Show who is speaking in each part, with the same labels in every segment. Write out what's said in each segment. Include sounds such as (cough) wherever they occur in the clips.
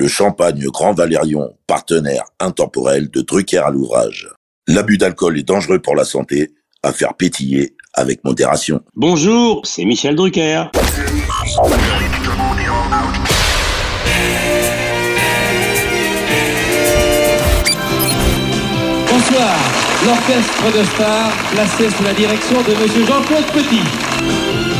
Speaker 1: le champagne Grand Valérion, partenaire intemporel de Drucker à l'ouvrage. L'abus d'alcool est dangereux pour la santé, à faire pétiller avec modération.
Speaker 2: Bonjour, c'est Michel Drucker.
Speaker 3: Bonsoir, l'orchestre de stars placé sous la direction de Monsieur Jean-Claude Petit.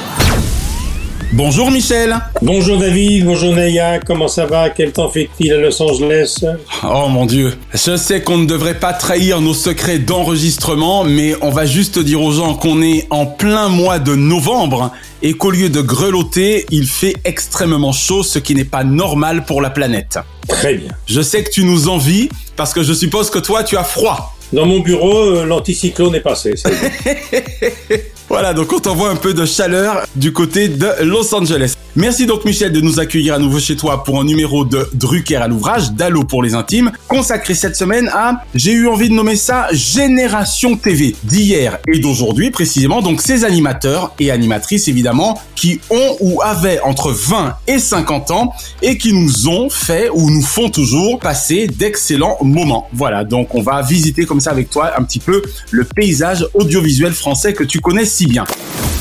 Speaker 4: Bonjour Michel
Speaker 5: Bonjour David, bonjour Naya, comment ça va? Quel temps fait-il à Los Angeles?
Speaker 4: Oh mon dieu, je sais qu'on ne devrait pas trahir nos secrets d'enregistrement, mais on va juste dire aux gens qu'on est en plein mois de novembre et qu'au lieu de grelotter, il fait extrêmement chaud, ce qui n'est pas normal pour la planète.
Speaker 5: Très bien.
Speaker 4: Je sais que tu nous envies, parce que je suppose que toi tu as froid.
Speaker 5: Dans mon bureau, euh, l'anticyclone est passé. (laughs)
Speaker 4: Voilà, donc on t'envoie un peu de chaleur du côté de Los Angeles. Merci donc Michel de nous accueillir à nouveau chez toi pour un numéro de Drucker à l'ouvrage, d'Allo pour les intimes, consacré cette semaine à, j'ai eu envie de nommer ça, Génération TV, d'hier et d'aujourd'hui précisément, donc ces animateurs et animatrices évidemment, qui ont ou avaient entre 20 et 50 ans et qui nous ont fait ou nous font toujours passer d'excellents moments. Voilà, donc on va visiter comme ça avec toi un petit peu le paysage audiovisuel français que tu connais si bien.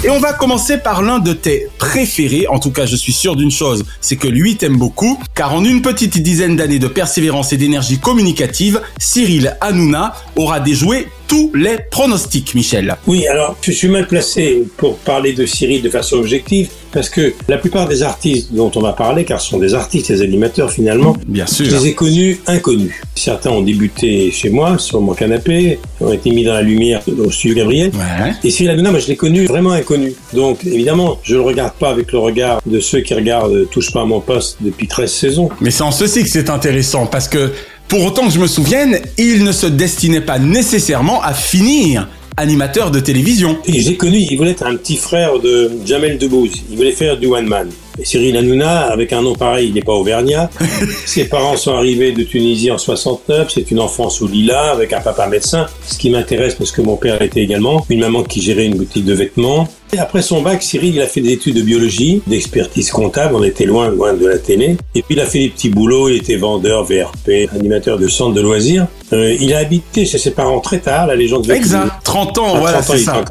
Speaker 4: Et on va commencer par l'un de tes préférés, en tout cas je suis sûr d'une chose, c'est que lui t'aime beaucoup, car en une petite dizaine d'années de persévérance et d'énergie communicative, Cyril Hanouna aura déjoué tous les pronostics, Michel.
Speaker 5: Oui, alors je suis mal placé pour parler de Cyril de façon objective, parce que la plupart des artistes dont on va parler, car ce sont des artistes, des animateurs finalement,
Speaker 4: Bien sûr.
Speaker 5: je les ai connus inconnus. Certains ont débuté chez moi, sur mon canapé, ont été mis dans la lumière au studio Gabriel.
Speaker 4: Ouais.
Speaker 5: Et Cyril Hanouna, moi je l'ai connu vraiment inconnu. Donc évidemment, je le regarde pas avec le regard de ceux qui regardent Touche pas à mon poste depuis 13 saisons.
Speaker 4: Mais c'est en ceci que c'est intéressant, parce que pour autant que je me souvienne, il ne se destinait pas nécessairement à finir animateur de télévision.
Speaker 5: Et j'ai connu, il voulait être un petit frère de Jamel Debbouze. Il voulait faire du one man. Et Cyril Hanouna, avec un nom pareil, il n'est pas auvergnat. (laughs) Ses parents sont arrivés de Tunisie en 69. C'est une enfance au Lila avec un papa médecin. Ce qui m'intéresse parce que mon père était également. Une maman qui gérait une boutique de vêtements. Et après son bac, Cyril, il a fait des études de biologie, d'expertise comptable. On était loin, loin de la télé. Et puis il a fait des petits boulots. Il était vendeur, VRP, animateur de centre de loisirs. Euh, il a habité chez ses parents très tard. La légende qu'il-
Speaker 4: Exact. 30 ans, voilà,
Speaker 5: 30 ans,
Speaker 4: c'est ça.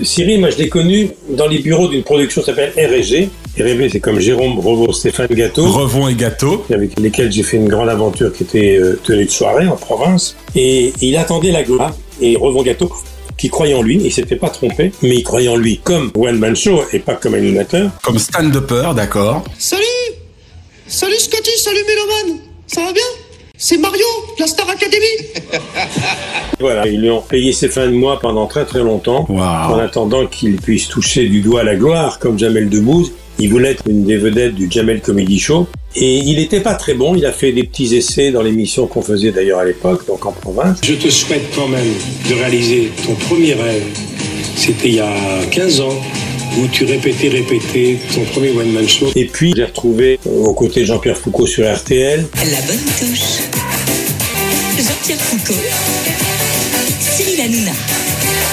Speaker 5: Cyril, moi je l'ai connu dans les bureaux d'une production qui s'appelle R&G. R&G, c'est comme Jérôme Revo, Stéphane Gâteau,
Speaker 4: Revons et gâteau.
Speaker 5: avec lesquels j'ai fait une grande aventure qui était euh, tenue de soirée en province. Et il attendait la gloire. Et Revon Gâteau, qui croyait en lui, et il s'était pas trompé, mais il croyait en lui comme one man show et pas comme animateur.
Speaker 4: Comme stand-upper, d'accord.
Speaker 6: Salut Salut Scotty, salut Méloman Ça va bien? C'est Mario, la Star Academy (laughs)
Speaker 5: Voilà, ils lui ont payé ses fins de mois pendant très très longtemps, en attendant qu'il puisse toucher du doigt la gloire comme Jamel Debbouze. Il voulait être une des vedettes du Jamel Comedy Show. Et il n'était pas très bon, il a fait des petits essais dans l'émission qu'on faisait d'ailleurs à l'époque, donc en province.
Speaker 7: Je te souhaite quand même de réaliser ton premier rêve. C'était il y a 15 ans où tu répétais, répétais ton premier one-man show.
Speaker 5: Et puis, j'ai retrouvé euh, aux côtés de Jean-Pierre Foucault sur RTL.
Speaker 8: La bonne touche. Jean-Pierre Foucault. Cyril Hanouna.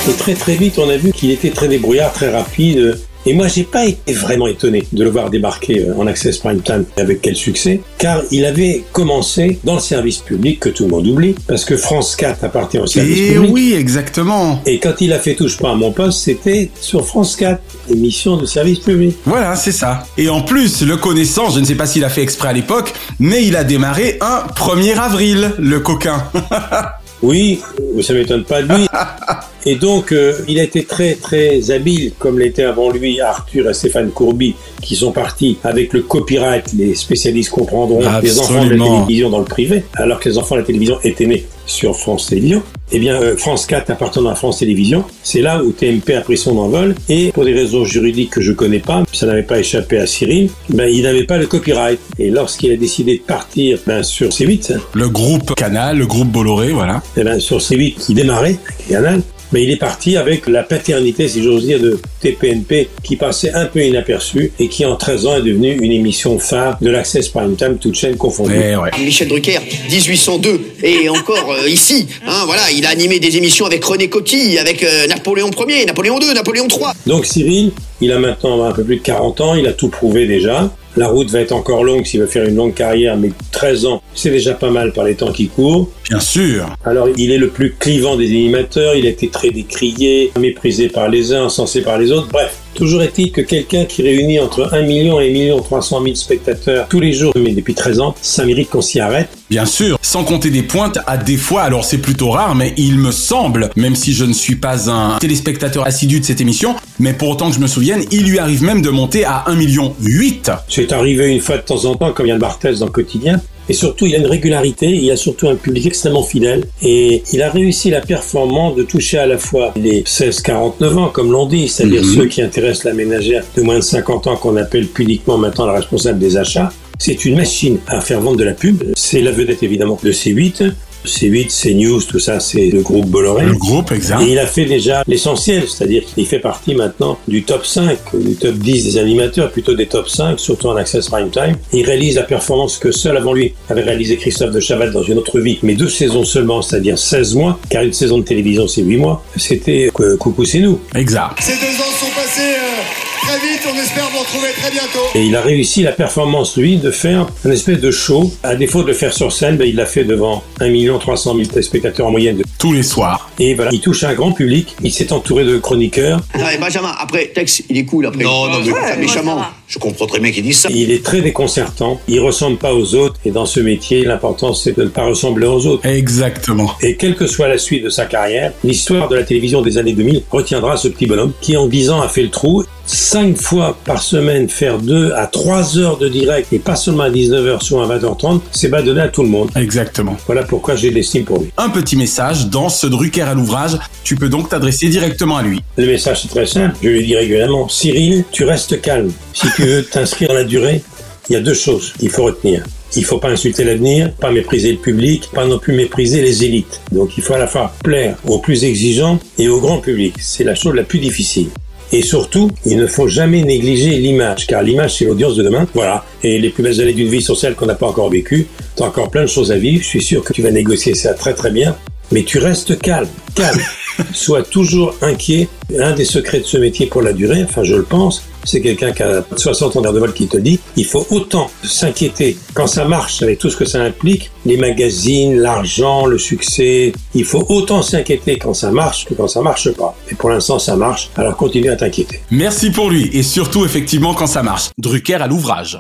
Speaker 5: Et très très vite, on a vu qu'il était très débrouillard, très rapide. Et moi, j'ai pas été vraiment étonné de le voir débarquer euh, en Access Prime Time avec quel succès, car il avait commencé dans le service public que tout le monde oublie, parce que France 4 appartient au service
Speaker 4: Et
Speaker 5: public.
Speaker 4: oui, exactement.
Speaker 5: Et quand il a fait Touche pas à mon poste, c'était sur France 4, émission de service public.
Speaker 4: Voilà, c'est ça. Et en plus, le connaissant, je ne sais pas s'il a fait exprès à l'époque, mais il a démarré un 1er avril, le coquin. (laughs)
Speaker 5: Oui, ça m'étonne pas de lui. (laughs) Et donc, euh, il a été très très habile, comme l'étaient avant lui Arthur et Stéphane Courby, qui sont partis avec le copyright. Les spécialistes comprendront les enfants de la
Speaker 4: Absolument.
Speaker 5: télévision dans le privé, alors que les enfants de la télévision étaient nés sur France Télévisions. Eh bien, euh, France 4 appartenant à France Télévisions, c'est là où TMP a pris son envol. Et pour des raisons juridiques que je connais pas, ça n'avait pas échappé à Cyril, ben, il n'avait pas le copyright. Et lorsqu'il a décidé de partir ben, sur C8, hein,
Speaker 4: Le groupe Canal, le groupe Bolloré, voilà.
Speaker 5: eh ben, sur C8 qui démarrait, Canal, mais il est parti avec la paternité, si j'ose dire, de TPNP qui passait un peu inaperçu et qui en 13 ans est devenue une émission phare de l'Access Prime Time, toutes chaînes confondues.
Speaker 4: Eh ouais.
Speaker 6: Michel Drucker, 1802, et encore euh, ici, hein, voilà, il a animé des émissions avec René Coty, avec euh, Napoléon Ier, Napoléon II, Napoléon III.
Speaker 5: Donc Cyril, il a maintenant un peu plus de 40 ans, il a tout prouvé déjà. La route va être encore longue s'il veut faire une longue carrière, mais 13 ans, c'est déjà pas mal par les temps qui courent.
Speaker 4: Bien sûr.
Speaker 5: Alors, il est le plus clivant des animateurs, il a été très décrié, méprisé par les uns, encensé par les autres, bref. Toujours est-il que quelqu'un qui réunit entre 1 million et 1 million 300 000 spectateurs tous les jours, mais depuis 13 ans, ça mérite qu'on s'y arrête.
Speaker 4: Bien sûr, sans compter des pointes à des fois, alors c'est plutôt rare, mais il me semble, même si je ne suis pas un téléspectateur assidu de cette émission, mais pour autant que je me souvienne, il lui arrive même de monter à 1 million 8.
Speaker 5: C'est arrivé une fois de temps en temps, comme Yann Barthès dans le quotidien. Et surtout, il a une régularité, il a surtout un public extrêmement fidèle. Et il a réussi la performance de toucher à la fois les 16-49 ans, comme l'on dit, c'est-à-dire
Speaker 4: Mhm.
Speaker 5: ceux qui intéressent la ménagère de moins de 50 ans, qu'on appelle pudiquement maintenant la responsable des achats. C'est une machine à faire vendre de la pub. C'est la vedette évidemment de C8. C8, CNews, tout ça, c'est le groupe Bolloré.
Speaker 4: Le groupe, exact.
Speaker 5: Et il a fait déjà l'essentiel, c'est-à-dire qu'il fait partie maintenant du top 5, du top 10 des animateurs, plutôt des top 5, surtout en Access Prime Time. Il réalise la performance que seul avant lui avait réalisé Christophe de Chaval dans une autre vie, mais deux saisons seulement, c'est-à-dire 16 mois, car une saison de télévision c'est 8 mois. C'était euh, Coucou c'est nous.
Speaker 4: Exact.
Speaker 9: Ces deux ans sont passés euh, très vite, on espère vous retrouver très bientôt.
Speaker 5: Et il a réussi la performance, lui, de faire un espèce de show. À défaut de le faire sur scène, ben, il l'a fait devant 1 300 000 téléspectateurs en moyenne. De...
Speaker 4: Tous les soirs.
Speaker 5: Et voilà, il touche un grand public. Il s'est entouré de chroniqueurs.
Speaker 6: Ah, et Benjamin, après, Tex, il est cool après.
Speaker 9: Non, non, mais-
Speaker 6: Pas méchamment.
Speaker 9: Je comprends très bien qu'ils disent ça.
Speaker 5: Il est très déconcertant. Il ressemble pas aux autres. Et dans ce métier, l'important, c'est de ne pas ressembler aux autres.
Speaker 4: Exactement.
Speaker 5: Et quelle que soit la suite de sa carrière, l'histoire de la télévision des années 2000 retiendra ce petit bonhomme qui, en 10 ans, a fait le trou. Cinq fois par semaine, faire 2 à 3 heures de direct, et pas seulement à 19h, soit à 20h30, c'est pas donné à tout le monde.
Speaker 4: Exactement.
Speaker 5: Voilà pourquoi j'ai de l'estime pour lui.
Speaker 4: Un petit message dans ce Drucker à l'ouvrage. Tu peux donc t'adresser directement à lui.
Speaker 5: Le message est très simple, je lui dis régulièrement, Cyril, tu restes calme. Si tu veux t'inscrire dans la durée, il y a deux choses qu'il faut retenir. Il faut pas insulter l'avenir, pas mépriser le public, pas non plus mépriser les élites. Donc il faut à la fois plaire aux plus exigeants et au grand public. C'est la chose la plus difficile. Et surtout, il ne faut jamais négliger l'image, car l'image, c'est l'audience de demain. Voilà. Et les plus belles années d'une vie sont celles qu'on n'a pas encore vécues. Tu as encore plein de choses à vivre. Je suis sûr que tu vas négocier ça très très bien. Mais tu restes calme, calme. (laughs) Sois toujours inquiet. Un des secrets de ce métier pour la durée, enfin je le pense, c'est quelqu'un qui a 60 ans de vol qui te dit, il faut autant s'inquiéter quand ça marche avec tout ce que ça implique, les magazines, l'argent, le succès, il faut autant s'inquiéter quand ça marche que quand ça marche pas. Et pour l'instant ça marche, alors continue à t'inquiéter.
Speaker 4: Merci pour lui et surtout effectivement quand ça marche. Drucker à l'ouvrage.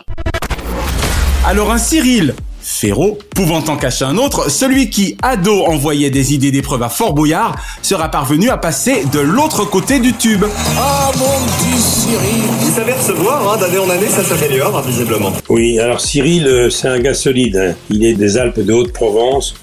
Speaker 4: Alors un Cyril Ferro, pouvant en cacher un autre, celui qui, ado, envoyait des idées d'épreuves à Fort Boyard, sera parvenu à passer de l'autre côté du tube.
Speaker 9: Ah mon petit Cyril
Speaker 10: Il s'avère se voir, hein, d'année en année, ça s'améliore, hein, visiblement.
Speaker 5: Oui, alors Cyril, euh, c'est un gars solide. hein. Il est des Alpes de Haute-Provence.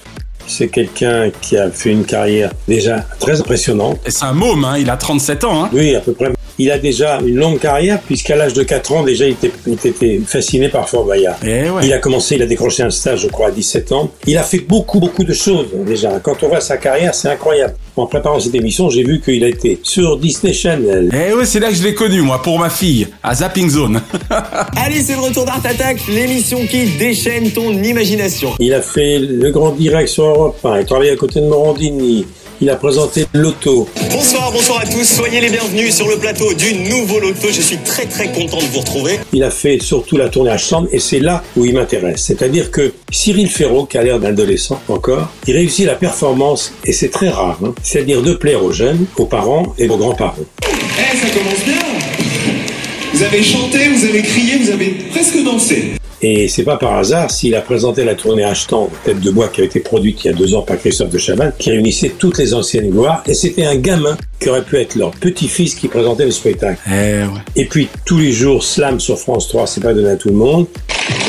Speaker 5: C'est quelqu'un qui a fait une carrière déjà très impressionnante.
Speaker 4: Et C'est un môme, hein, il a 37 ans. Hein.
Speaker 5: Oui, à peu près. Il a déjà une longue carrière, puisqu'à l'âge de 4 ans, déjà, il était, il était fasciné par Fort Boyard.
Speaker 4: Eh ouais.
Speaker 5: Il a commencé, il a décroché un stage, je crois, à 17 ans. Il a fait beaucoup, beaucoup de choses, déjà. Quand on voit sa carrière, c'est incroyable. En préparant cette émission, j'ai vu qu'il a été sur Disney Channel.
Speaker 4: Eh ouais, c'est là que je l'ai connu, moi, pour ma fille, à Zapping Zone. (laughs)
Speaker 10: Allez, c'est le retour d'Art Attack, l'émission qui déchaîne ton imagination.
Speaker 5: Il a fait le grand direct sur Europe 1. Il travaille à côté de Morandini. Il a présenté l'auto.
Speaker 10: Bonsoir, bonsoir à tous, soyez les bienvenus sur le plateau du nouveau loto. Je suis très très content de vous retrouver.
Speaker 5: Il a fait surtout la tournée à chambre et c'est là où il m'intéresse. C'est-à-dire que Cyril Ferraud, qui a l'air d'adolescent encore, il réussit la performance et c'est très rare. hein. C'est-à-dire de plaire aux jeunes, aux parents et aux grands-parents.
Speaker 9: Eh, ça commence bien Vous avez chanté, vous avez crié, vous avez presque dansé.
Speaker 5: Et c'est pas par hasard s'il a présenté la tournée Achetant, Tête de bois, qui a été produite il y a deux ans par Christophe de Chavannes, qui réunissait toutes les anciennes gloires. Et c'était un gamin qui aurait pu être leur petit-fils qui présentait le spectacle.
Speaker 4: Eh ouais.
Speaker 5: Et puis tous les jours, Slam sur France 3, c'est pas donné à tout le monde.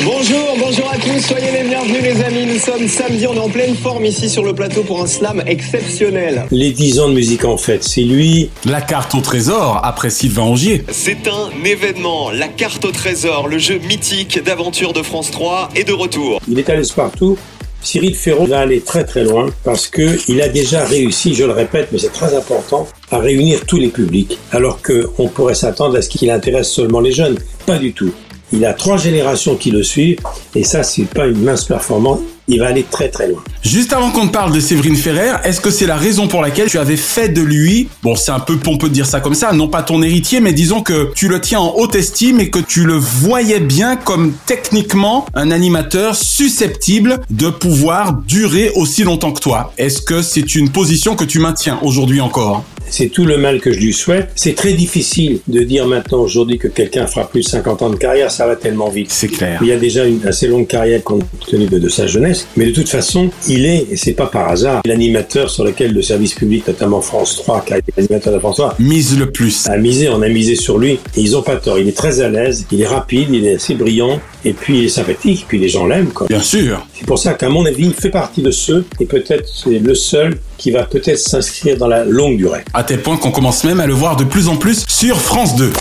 Speaker 10: Bonjour, bonjour à tous, soyez les bienvenus les amis. Nous sommes samedi, on est en pleine forme ici sur le plateau pour un slam exceptionnel.
Speaker 5: Les 10 ans de musique en fête, c'est lui.
Speaker 4: La carte au trésor après Sylvain Angier.
Speaker 10: C'est un événement, la carte au trésor, le jeu mythique d'aventure de France 3 est de retour.
Speaker 5: Il est allé partout. Cyril Ferron va aller très très loin parce que il a déjà réussi, je le répète, mais c'est très important, à réunir tous les publics. Alors qu'on pourrait s'attendre à ce qu'il intéresse seulement les jeunes. Pas du tout. Il a trois générations qui le suivent et ça, c'est pas une mince performance. Il va aller très très loin.
Speaker 4: Juste avant qu'on te parle de Séverine Ferrer, est-ce que c'est la raison pour laquelle tu avais fait de lui, bon c'est un peu pompeux de dire ça comme ça, non pas ton héritier, mais disons que tu le tiens en haute estime et que tu le voyais bien comme techniquement un animateur susceptible de pouvoir durer aussi longtemps que toi Est-ce que c'est une position que tu maintiens aujourd'hui encore?
Speaker 5: C'est tout le mal que je lui souhaite. C'est très difficile de dire maintenant aujourd'hui que quelqu'un fera plus de 50 ans de carrière, ça va tellement vite.
Speaker 4: C'est clair.
Speaker 5: Il y a déjà une assez longue carrière compte tenu de, de sa jeunesse, mais de toute façon, il est, et c'est pas par hasard, l'animateur sur lequel le service public, notamment France 3, car il est l'animateur de France 3,
Speaker 4: mise le plus.
Speaker 5: A misé, on a misé sur lui, et ils ont pas tort. Il est très à l'aise, il est rapide, il est assez brillant, et puis il est sympathique, puis les gens l'aiment, quoi.
Speaker 4: Bien sûr.
Speaker 5: C'est pour ça qu'à mon avis, il fait partie de ceux, et peut-être c'est le seul qui va peut-être s'inscrire dans la longue durée.
Speaker 4: À tel point qu'on commence même à le voir de plus en plus sur France 2.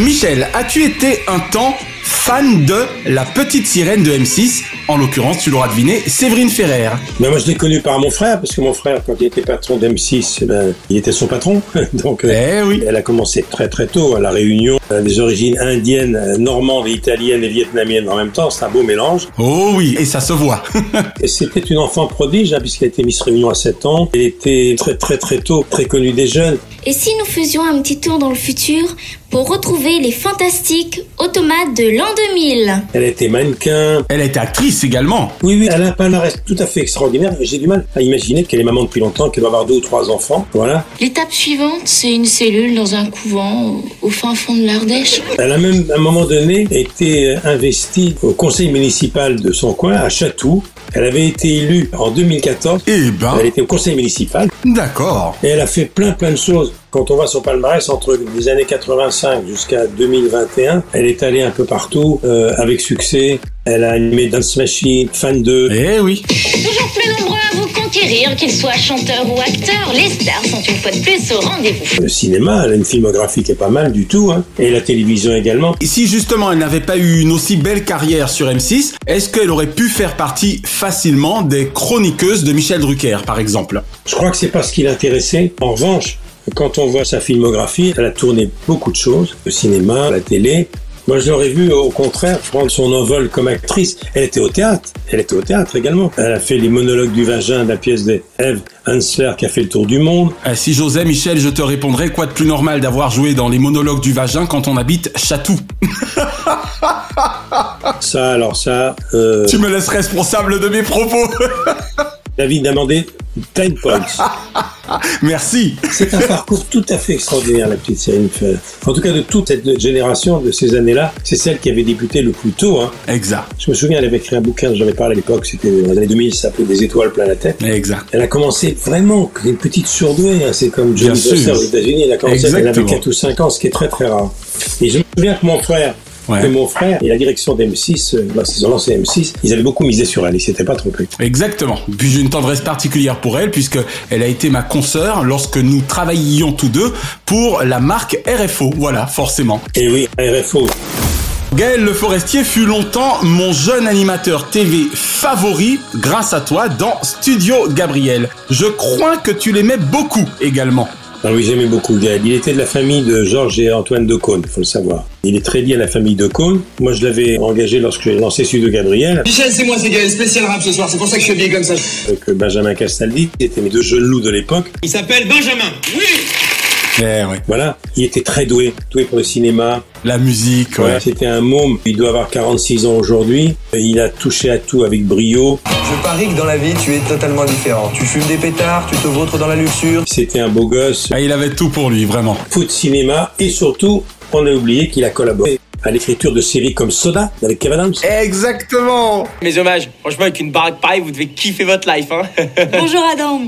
Speaker 4: Michel, as-tu été un temps fan de La Petite Sirène de M6 En l'occurrence, tu l'auras deviné, Séverine Ferrer.
Speaker 5: Ben moi, je l'ai connu par mon frère, parce que mon frère, quand il était patron d'M6, ben, il était son patron. (laughs) Donc,
Speaker 4: eh oui.
Speaker 5: elle a commencé très très tôt à la Réunion. Des origines indiennes, normandes, italiennes et vietnamiennes en même temps. C'est un beau mélange.
Speaker 4: Oh oui, et ça se voit. (laughs)
Speaker 5: et c'était une enfant prodige, hein, puisqu'elle a été Miss Réunion à 7 ans. Elle était très très très tôt très connue des jeunes.
Speaker 11: Et si nous faisions un petit tour dans le futur pour retrouver les fantastiques automates de l'an 2000
Speaker 5: Elle était mannequin.
Speaker 4: Elle était actrice également.
Speaker 5: Oui, oui, elle a un palmarès tout à fait extraordinaire. J'ai du mal à imaginer qu'elle est maman depuis longtemps, qu'elle va avoir deux ou trois enfants. Voilà.
Speaker 12: L'étape suivante, c'est une cellule dans un couvent au fin fond de l'Ardèche.
Speaker 5: Elle a même, à un moment donné, été investie au conseil municipal de son coin, à Chatou. Elle avait été élue en 2014.
Speaker 4: Eh ben.
Speaker 5: Elle était au conseil municipal.
Speaker 4: D'accord.
Speaker 5: Et elle a fait plein plein de choses. Quand on voit son palmarès entre les années 85 jusqu'à 2021, elle est allée un peu partout euh, avec succès. Elle a animé Dance Machine, Fan 2.
Speaker 4: Eh oui.
Speaker 12: Toujours plus nombreux à vous conquérir, qu'ils soient chanteurs ou acteurs, les stars sont une fois de plus au rendez-vous.
Speaker 5: Le cinéma, elle a une filmographie qui est pas mal du tout, hein. et la télévision également.
Speaker 4: Et si justement elle n'avait pas eu une aussi belle carrière sur M6, est-ce qu'elle aurait pu faire partie facilement des chroniqueuses de Michel Drucker, par exemple?
Speaker 5: Je crois que c'est pas ce qui l'intéressait. En revanche, quand on voit sa filmographie, elle a tourné beaucoup de choses, le cinéma, la télé. Moi, je l'aurais vu au contraire prendre son envol comme actrice. Elle était au théâtre. Elle était au théâtre également. Elle a fait les monologues du vagin de la pièce de Eve Hansler qui a fait le tour du monde.
Speaker 4: Euh, si j'osais, Michel, je te répondrais quoi de plus normal d'avoir joué dans les monologues du vagin quand on habite Chatou (laughs)
Speaker 5: Ça, alors ça. Euh...
Speaker 4: Tu me laisses responsable de mes propos. (laughs)
Speaker 5: David demandé 10 points. (laughs)
Speaker 4: Merci.
Speaker 5: C'est un parcours tout à fait extraordinaire, la petite Céline. En tout cas, de toute cette génération, de ces années-là, c'est celle qui avait débuté le plus tôt. Hein.
Speaker 4: Exact.
Speaker 5: Je me souviens, elle avait écrit un bouquin, j'en ai parlé à l'époque, c'était dans les années 2000, ça s'appelait Des étoiles plein la tête.
Speaker 4: Exact.
Speaker 5: Elle a commencé vraiment, une petite surdouée, hein. c'est comme Johnny Foster aux États-Unis, elle a commencé, elle avait 4 ou 5 ans, ce qui est très très rare. Et je me souviens que mon frère, Ouais. Et mon frère et la direction d'M6, euh, lorsqu'ils ont lancé M6, ils avaient beaucoup misé sur elle, ils s'étaient pas trompés.
Speaker 4: Exactement. Puis j'ai une tendresse particulière pour elle, puisque elle a été ma consoeur lorsque nous travaillions tous deux pour la marque RFO. Voilà, forcément.
Speaker 5: Et oui, RFO.
Speaker 4: Gaël Le Forestier fut longtemps mon jeune animateur TV favori grâce à toi dans Studio Gabriel. Je crois que tu l'aimais beaucoup également.
Speaker 5: Ah oui, j'aimais beaucoup Gaël. Il était de la famille de Georges et Antoine de Caunes, faut le savoir. Il est très lié à la famille de Caunes. Moi, je l'avais engagé lorsque j'ai lancé Studio Gabriel.
Speaker 13: Michel, c'est moi, c'est Gaël, spécial rap ce soir. C'est pour ça que je suis habillé comme ça.
Speaker 5: Avec Benjamin Castaldi, c'était mes deux jeunes loups de l'époque.
Speaker 13: Il s'appelle Benjamin. Oui
Speaker 4: Ouais.
Speaker 5: Voilà, il était très doué, doué pour le cinéma.
Speaker 4: La musique,
Speaker 5: ouais.
Speaker 4: ouais.
Speaker 5: C'était un môme, il doit avoir 46 ans aujourd'hui. Il a touché à tout avec brio.
Speaker 14: Je parie que dans la vie, tu es totalement différent. Tu fumes des pétards, tu te vautres dans la luxure.
Speaker 5: C'était un beau gosse.
Speaker 4: Ah, il avait tout pour lui, vraiment.
Speaker 5: Foot, cinéma et surtout, on a oublié qu'il a collaboré à l'écriture de séries comme Soda avec Kevin Adams.
Speaker 4: Exactement
Speaker 15: Mes hommages, franchement avec une baraque pareille, vous devez kiffer votre life. Hein (laughs)
Speaker 16: Bonjour Adam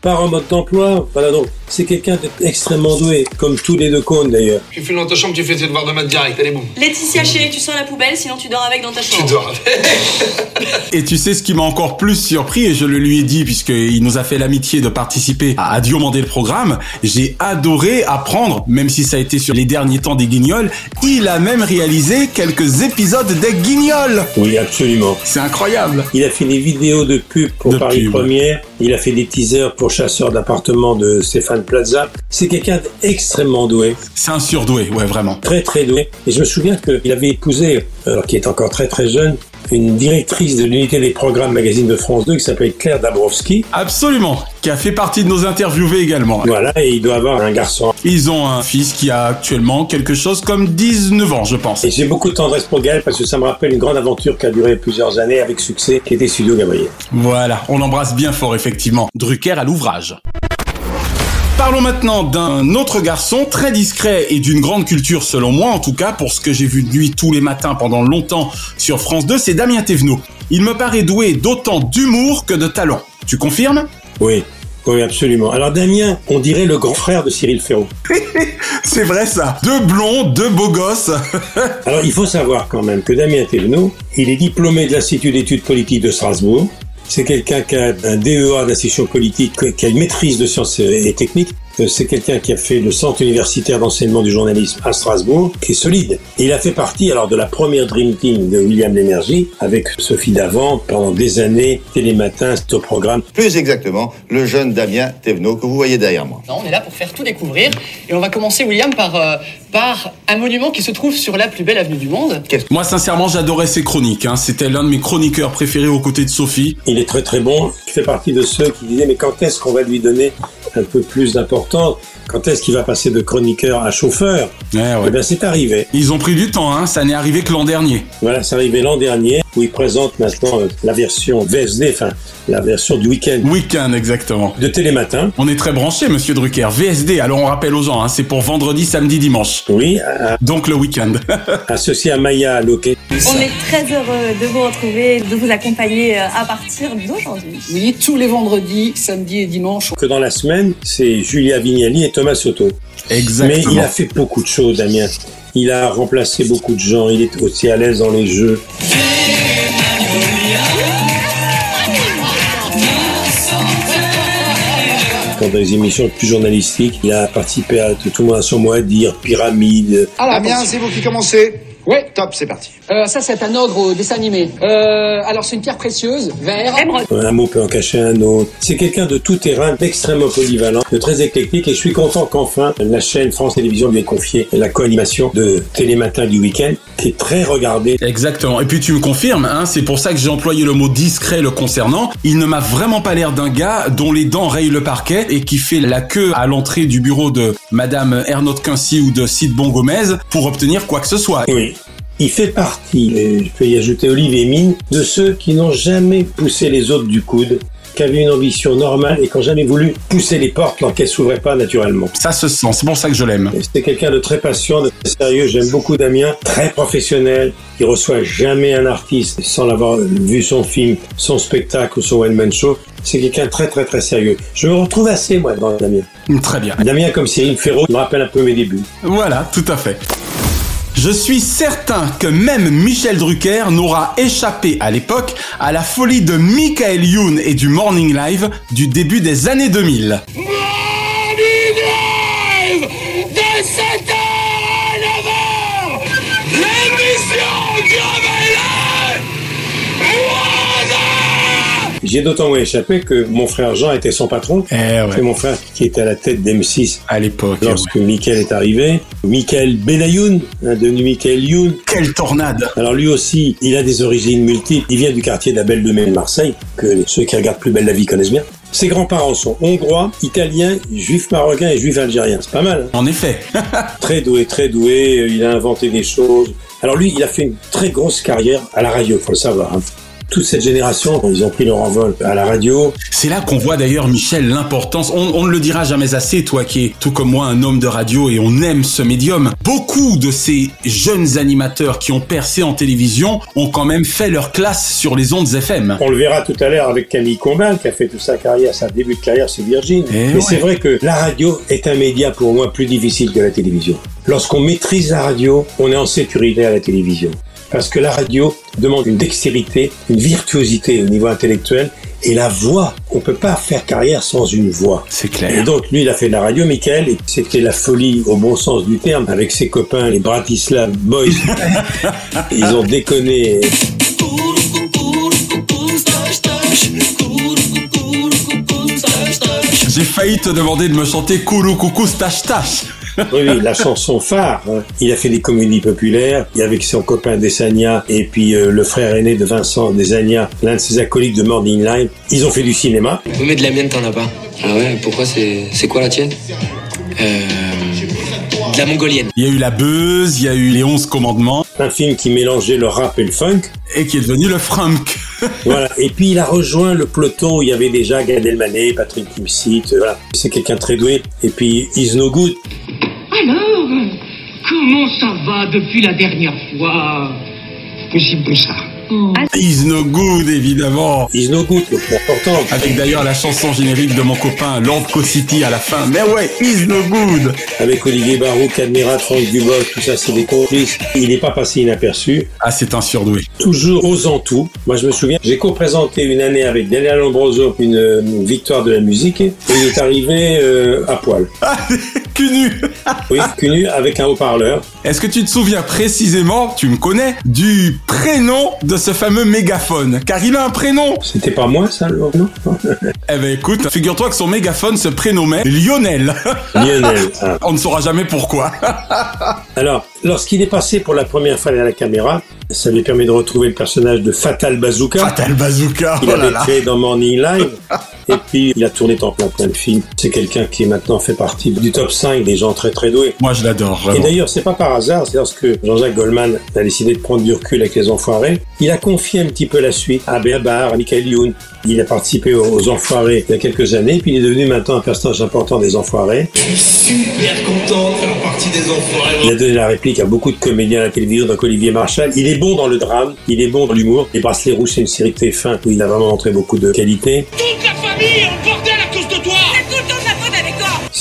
Speaker 5: Part en mode d'emploi, voilà donc. C'est quelqu'un d'extrêmement doué, comme tous les deux cônes d'ailleurs.
Speaker 13: Tu fais dans ta chambre, tu fais tes devoirs de maths direct, allez bon.
Speaker 16: Laetitia chérie, tu sors la poubelle, sinon tu dors avec dans ta chambre.
Speaker 13: Tu dors
Speaker 4: Et tu sais ce qui m'a encore plus surpris, et je le lui ai dit puisqu'il nous a fait l'amitié de participer à, à Diomandé le programme, j'ai adoré apprendre, même si ça a été sur les derniers temps des Guignols, il a même réalisé quelques épisodes des Guignols
Speaker 5: Oui, absolument.
Speaker 4: C'est incroyable
Speaker 5: Il a fait des vidéos de pub pour
Speaker 4: De
Speaker 5: Paris
Speaker 4: pub.
Speaker 5: Première. Il a fait des teasers pour Chasseur d'appartements de Stéphane Plaza. C'est quelqu'un d'extrêmement doué.
Speaker 4: C'est un surdoué, ouais, vraiment.
Speaker 5: Très, très doué. Et je me souviens qu'il avait épousé, alors qu'il est encore très, très jeune, une directrice de l'unité des programmes magazine de France 2 qui s'appelle Claire Dabrowski.
Speaker 4: Absolument, qui a fait partie de nos interviewés également.
Speaker 5: Voilà, et il doit avoir un garçon.
Speaker 4: Ils ont un fils qui a actuellement quelque chose comme 19 ans, je pense.
Speaker 5: Et j'ai beaucoup de tendresse pour Gaël parce que ça me rappelle une grande aventure qui a duré plusieurs années avec succès, qui était Studio Gabriel.
Speaker 4: Voilà, on l'embrasse bien fort, effectivement. Drucker à l'ouvrage. Parlons maintenant d'un autre garçon très discret et d'une grande culture selon moi, en tout cas pour ce que j'ai vu de lui tous les matins pendant longtemps sur France 2, c'est Damien Thévenot. Il me paraît doué d'autant d'humour que de talent. Tu confirmes?
Speaker 5: Oui, oui, absolument. Alors Damien, on dirait le grand frère de Cyril Ferraud. (laughs)
Speaker 4: C'est vrai ça. Deux blonds, deux beaux gosses. (laughs)
Speaker 5: Alors il faut savoir quand même que Damien Thévenot, il est diplômé de l'Institut d'études politiques de Strasbourg. C'est quelqu'un qui a un DEA d'institution politique, qui a une maîtrise de sciences et techniques. Euh, C'est quelqu'un qui a fait le centre universitaire d'enseignement du journalisme à Strasbourg, qui est solide. Et il a fait partie alors de la première Dream Team de William Lémergie, avec Sophie Davant pendant des années, Télématin, c'était au programme.
Speaker 17: Plus exactement, le jeune Damien Thévenot que vous voyez derrière moi.
Speaker 18: Non, on est là pour faire tout découvrir. Et on va commencer, William, par, euh, par un monument qui se trouve sur la plus belle avenue du monde.
Speaker 4: Moi, sincèrement, j'adorais ses chroniques. Hein. C'était l'un de mes chroniqueurs préférés aux côtés de Sophie.
Speaker 5: Il est très très bon. Il fait partie de ceux qui disaient mais quand est-ce qu'on va lui donner un peu plus d'importance? Quand est-ce qu'il va passer de chroniqueur à chauffeur
Speaker 4: ouais.
Speaker 5: Eh bien c'est arrivé.
Speaker 4: Ils ont pris du temps, hein. ça n'est arrivé que l'an dernier.
Speaker 5: Voilà, c'est arrivé l'an dernier où il présente maintenant euh, la version VSD, enfin la version du week-end
Speaker 4: Week-end, exactement.
Speaker 5: de Télématin.
Speaker 4: On est très branché, monsieur Drucker. VSD, alors on rappelle aux gens, hein, c'est pour vendredi, samedi, dimanche.
Speaker 5: Oui, à-
Speaker 4: Donc le week-end. (laughs)
Speaker 5: associé à Maya Loquet.
Speaker 16: On est très heureux de vous retrouver, de vous accompagner euh, à partir d'aujourd'hui.
Speaker 18: Oui, tous les vendredis, samedi et dimanche.
Speaker 5: Que dans la semaine, c'est Julia Vignali et Thomas Soto. Mais
Speaker 4: Exactement.
Speaker 5: il a fait beaucoup de choses, Damien. Il a remplacé beaucoup de gens. Il est aussi à l'aise dans les jeux. Dans des émissions plus journalistiques, il a participé à Tout le monde a son mot à dire, Pyramide.
Speaker 18: Alors,
Speaker 17: Damien,
Speaker 18: attention.
Speaker 17: c'est vous qui commencez
Speaker 18: Ouais.
Speaker 17: Top, c'est parti.
Speaker 18: Euh, ça, c'est un ogre au dessin animé. Euh, alors, c'est une pierre précieuse, vert.
Speaker 5: Un mot peut en cacher un autre. C'est quelqu'un de tout terrain, d'extrêmement polyvalent, de très éclectique et je suis content qu'enfin la chaîne France Télévisions lui ait confié la co-animation de Télématin du week-end qui est très regardée.
Speaker 4: Exactement. Et puis tu me confirmes, hein, c'est pour ça que j'ai employé le mot discret le concernant. Il ne m'a vraiment pas l'air d'un gars dont les dents rayent le parquet et qui fait la queue à l'entrée du bureau de Madame Ernaud Quincy ou de Sid Bongomez pour obtenir quoi que ce soit.
Speaker 5: Oui. Il fait partie, et je peux y ajouter Olivier Mine, de ceux qui n'ont jamais poussé les autres du coude, qui avaient une ambition normale et qui n'ont jamais voulu pousser les portes quand elles s'ouvraient pas naturellement.
Speaker 4: Ça se sent, c'est pour ça que je l'aime.
Speaker 5: C'est quelqu'un de très patient, de très sérieux. J'aime beaucoup Damien, très professionnel. Il reçoit jamais un artiste sans l'avoir vu son film, son spectacle ou son one-man show. C'est quelqu'un de très très très sérieux. Je me retrouve assez moi dans Damien.
Speaker 4: Très bien.
Speaker 5: Damien comme Cyril Ferraud me rappelle un peu mes débuts.
Speaker 4: Voilà, tout à fait. Je suis certain que même Michel Drucker n'aura échappé à l'époque à la folie de Michael Youn et du Morning Live du début des années 2000.
Speaker 13: Live de 7h à 9h L'émission qui réveille
Speaker 5: J'ai d'autant moins échappé que mon frère Jean était son patron. C'est mon frère qui était à la tête d'M6
Speaker 4: à l'époque.
Speaker 5: Lorsque Michael est arrivé. Michael Benayoun, devenu Michael Youn.
Speaker 4: Quelle tornade
Speaker 5: Alors lui aussi, il a des origines multiples. Il vient du quartier de la Belle de Mai de Marseille, que ceux qui regardent Plus belle la vie connaissent bien. Ses grands-parents sont hongrois, italiens, juifs marocains et juifs algériens. C'est pas mal. hein
Speaker 4: En effet. (laughs)
Speaker 5: très doué, très doué. Il a inventé des choses. Alors lui, il a fait une très grosse carrière à la radio, faut le savoir. hein. Toute cette génération, ils ont pris leur envol à la radio.
Speaker 4: C'est là qu'on voit d'ailleurs, Michel, l'importance. On, on ne le dira jamais assez, toi qui es tout comme moi un homme de radio et on aime ce médium. Beaucoup de ces jeunes animateurs qui ont percé en télévision ont quand même fait leur classe sur les ondes FM.
Speaker 5: On le verra tout à l'heure avec Camille Combal qui a fait toute sa carrière, sa début de carrière c'est Virgin.
Speaker 4: Eh
Speaker 5: Mais
Speaker 4: ouais.
Speaker 5: c'est vrai que la radio est un média pour moi plus difficile que la télévision. Lorsqu'on maîtrise la radio, on est en sécurité à la télévision. Parce que la radio demande une dextérité, une virtuosité au niveau intellectuel et la voix. On peut pas faire carrière sans une voix.
Speaker 4: C'est clair.
Speaker 5: Et donc lui, il a fait de la radio, Michael, et c'était la folie au bon sens du terme avec ses copains, les Bratislav Boys. (laughs) Ils ont déconné.
Speaker 4: Failli te demander de me chanter Kourou Coucou Stache Tache.
Speaker 5: Oui, oui, la chanson phare. hein. Il a fait des comédies populaires et avec son copain Desagna et puis euh, le frère aîné de Vincent Desagna, l'un de ses acolytes de Morning Live. Ils ont fait du cinéma.
Speaker 15: Oui, mais de la mienne, t'en as pas. Ah ouais, pourquoi c'est. C'est quoi la tienne? Euh. De la mongolienne.
Speaker 4: Il y a eu La Buzz, il y a eu Les 11 Commandements.
Speaker 5: Un film qui mélangeait le rap et le funk.
Speaker 4: Et qui est devenu le Frank.
Speaker 5: Voilà. Et puis il a rejoint le peloton où il y avait déjà Gad Elmaleh, Patrick Timsit. euh, Voilà. C'est quelqu'un très doué. Et puis Is No Good.
Speaker 13: Alors, comment ça va depuis la dernière fois C'est bon ça.
Speaker 4: Is No Good, évidemment.
Speaker 5: Is No Good, le plus important.
Speaker 4: Avec d'ailleurs la chanson générique de mon copain Lord City à la fin. Mais ouais, Is No Good.
Speaker 5: Avec Olivier Barou, Cadmira, Franck Dubos, tout ça, c'est des complices. Il n'est pas passé inaperçu.
Speaker 4: Ah, c'est un surdoué.
Speaker 5: Toujours osant tout. Moi, je me souviens, j'ai co-présenté une année avec Daniel Lombroso une, euh, victoire de la musique et il est arrivé euh, à poil. (laughs)
Speaker 4: cul nu.
Speaker 5: Oui, cul nu avec un haut-parleur.
Speaker 4: Est-ce que tu te souviens précisément, tu me connais, du prénom de ce fameux mégaphone? Car il a un prénom.
Speaker 5: C'était pas moi, ça, le nom (laughs)
Speaker 4: Eh ben écoute, figure-toi que son mégaphone se prénommait Lionel. (laughs)
Speaker 5: Lionel. ah.
Speaker 4: On ne saura jamais pourquoi. (laughs)
Speaker 5: Alors, lorsqu'il est passé pour la première fois à la caméra, ça lui permet de retrouver le personnage de Fatal Bazooka.
Speaker 4: Fatal Bazooka.
Speaker 5: Il
Speaker 4: oh là
Speaker 5: avait
Speaker 4: là.
Speaker 5: dans Morning Live. Et puis, il a tourné dans plein plein de films. C'est quelqu'un qui maintenant fait partie du top 5 des gens très très doués.
Speaker 4: Moi, je l'adore.
Speaker 5: Et d'ailleurs, c'est pas par hasard, c'est lorsque Jean-Jacques Goldman a décidé de prendre du recul avec les Enfoirés, il a confié un petit peu la suite à Berbar, à Michael Youn. Il a participé aux, Enfoirés il y a quelques années, puis il est devenu maintenant un personnage important des Enfoirés.
Speaker 13: Super content de faire partie des enfoirés.
Speaker 5: Il a donné la réplique à beaucoup de comédiens à la télévision, donc Olivier Marchal. Il est bon dans le drame, il est bon dans l'humour. Les Bracelets Rouges, c'est une série de TF1 où il a vraiment montré beaucoup de qualité.
Speaker 13: Toute la famille est en bordel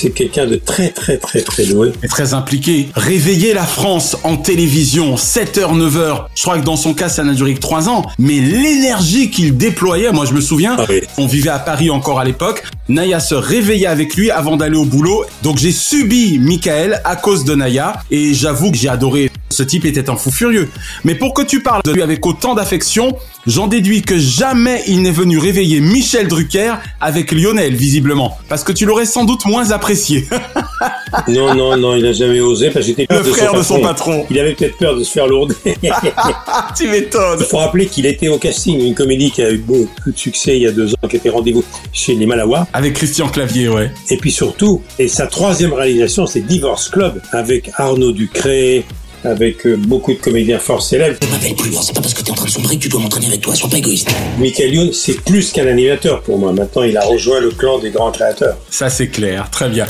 Speaker 13: C'est
Speaker 5: quelqu'un de très très très très doué.
Speaker 4: est très impliqué. Réveiller la France en télévision, 7h, 9h. Je crois que dans son cas, ça n'a duré que 3 ans. Mais l'énergie qu'il déployait, moi je me souviens,
Speaker 5: Ah oui.
Speaker 4: on vivait à Paris encore à l'époque. Naya se réveillait avec lui avant d'aller au boulot. Donc j'ai subi Michael à cause de Naya. Et j'avoue que j'ai adoré. Ce type était un fou furieux. Mais pour que tu parles de lui avec autant d'affection, j'en déduis que jamais il n'est venu réveiller Michel Drucker avec Lionel, visiblement. Parce que tu l'aurais sans doute moins apprécié. (laughs)
Speaker 5: Non, non, non, il n'a jamais osé parce que j'étais
Speaker 4: Le frère de son patron.
Speaker 5: Il avait peut-être peur de se faire lourder. (laughs)
Speaker 4: tu m'étonnes.
Speaker 5: Il faut rappeler qu'il était au casting d'une comédie qui a eu beaucoup de succès il y a deux ans, qui était Rendez-vous chez les Malawa.
Speaker 4: Avec Christian Clavier, ouais.
Speaker 5: Et puis surtout, et sa troisième réalisation, c'est Divorce Club, avec Arnaud Ducré, avec euh, beaucoup de comédiens fort célèbres.
Speaker 6: Ne m'appelle plus, hein. c'est pas parce que t'es en train de sombrer que tu dois m'entraîner avec toi, sois pas égoïste.
Speaker 5: Michael Youn, c'est plus qu'un animateur pour moi. Maintenant, il a rejoint le clan des grands créateurs.
Speaker 4: Ça c'est clair, très bien.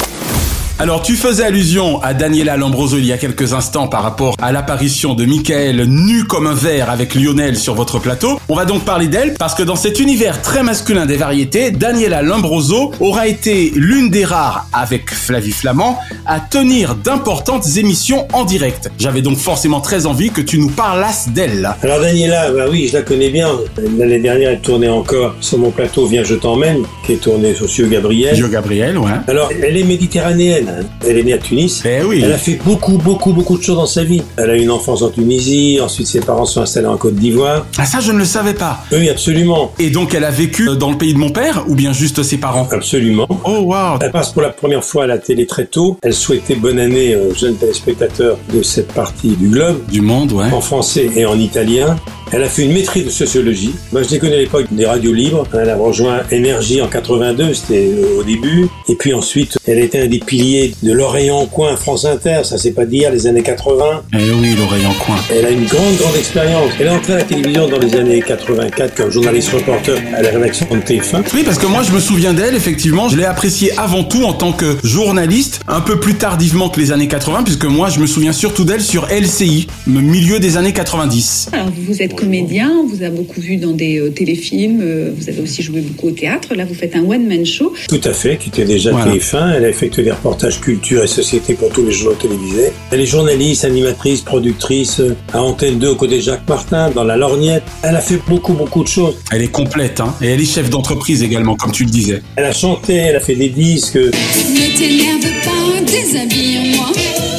Speaker 4: Alors tu faisais allusion à Daniela Lambroso il y a quelques instants par rapport à l'apparition de Michael nu comme un verre avec Lionel sur votre plateau. On va donc parler d'elle parce que dans cet univers très masculin des variétés, Daniela Lambroso aura été l'une des rares avec Flavie Flamand à tenir d'importantes émissions en direct. J'avais donc forcément très envie que tu nous parlasses d'elle.
Speaker 5: Alors Daniela, bah oui, je la connais bien. L'année dernière, elle tournait encore sur mon plateau Viens, je t'emmène, qui est tourné sur Sio Gabriel.
Speaker 4: Gabriel, ouais.
Speaker 5: Alors, elle est méditerranéenne. Hein. Elle est née à Tunis.
Speaker 4: Eh oui.
Speaker 5: Elle a fait beaucoup, beaucoup, beaucoup de choses dans sa vie. Elle a eu une enfance en Tunisie. Ensuite, ses parents sont installés en Côte d'Ivoire.
Speaker 4: Ah ça je ne le savais pas.
Speaker 5: Oui, absolument.
Speaker 4: Et donc elle a vécu dans le pays de mon père ou bien juste ses parents?
Speaker 5: Absolument.
Speaker 4: Oh wow.
Speaker 5: Elle passe pour la première fois à la télé très tôt. Elle souhaitait bonne année aux jeunes téléspectateurs de cette partie du globe,
Speaker 4: Du monde, ouais.
Speaker 5: en français et en italien. Elle a fait une maîtrise de sociologie. Moi, je l'ai connue à l'époque des radios libres. Elle a rejoint Énergie en 82, c'était au début. Et puis ensuite, elle a été un des piliers de l'oreille en coin France Inter. Ça, c'est pas d'hier, les années 80.
Speaker 4: Eh oui, l'oreille en coin.
Speaker 5: Elle a une grande, grande expérience. Elle est entrée à la télévision dans les années 84 comme journaliste reporter à la rédaction de TF1.
Speaker 4: Oui, parce que moi, je me souviens d'elle, effectivement. Je l'ai appréciée avant tout en tant que journaliste, un peu plus tardivement que les années 80, puisque moi, je me souviens surtout d'elle sur LCI, au milieu des années 90.
Speaker 19: Alors, vous êtes comédien, on vous a beaucoup vu dans des euh, téléfilms, euh, vous avez aussi joué beaucoup au théâtre. Là, vous faites un one-man show.
Speaker 5: Tout à fait, qui était déjà
Speaker 4: Voilà.
Speaker 5: TF1. Elle a effectué des reportages culture et société pour tous les journaux télévisés. Elle est journaliste, animatrice, productrice euh, à Antenne 2 aux côtés de Jacques Martin, dans La Lorgnette. Elle a fait beaucoup, beaucoup de choses.
Speaker 4: Elle est complète, hein. Et elle est chef d'entreprise également, comme tu le disais.
Speaker 5: Elle a chanté, elle a fait des disques.
Speaker 20: Ne t'énerve pas, déshabille-moi.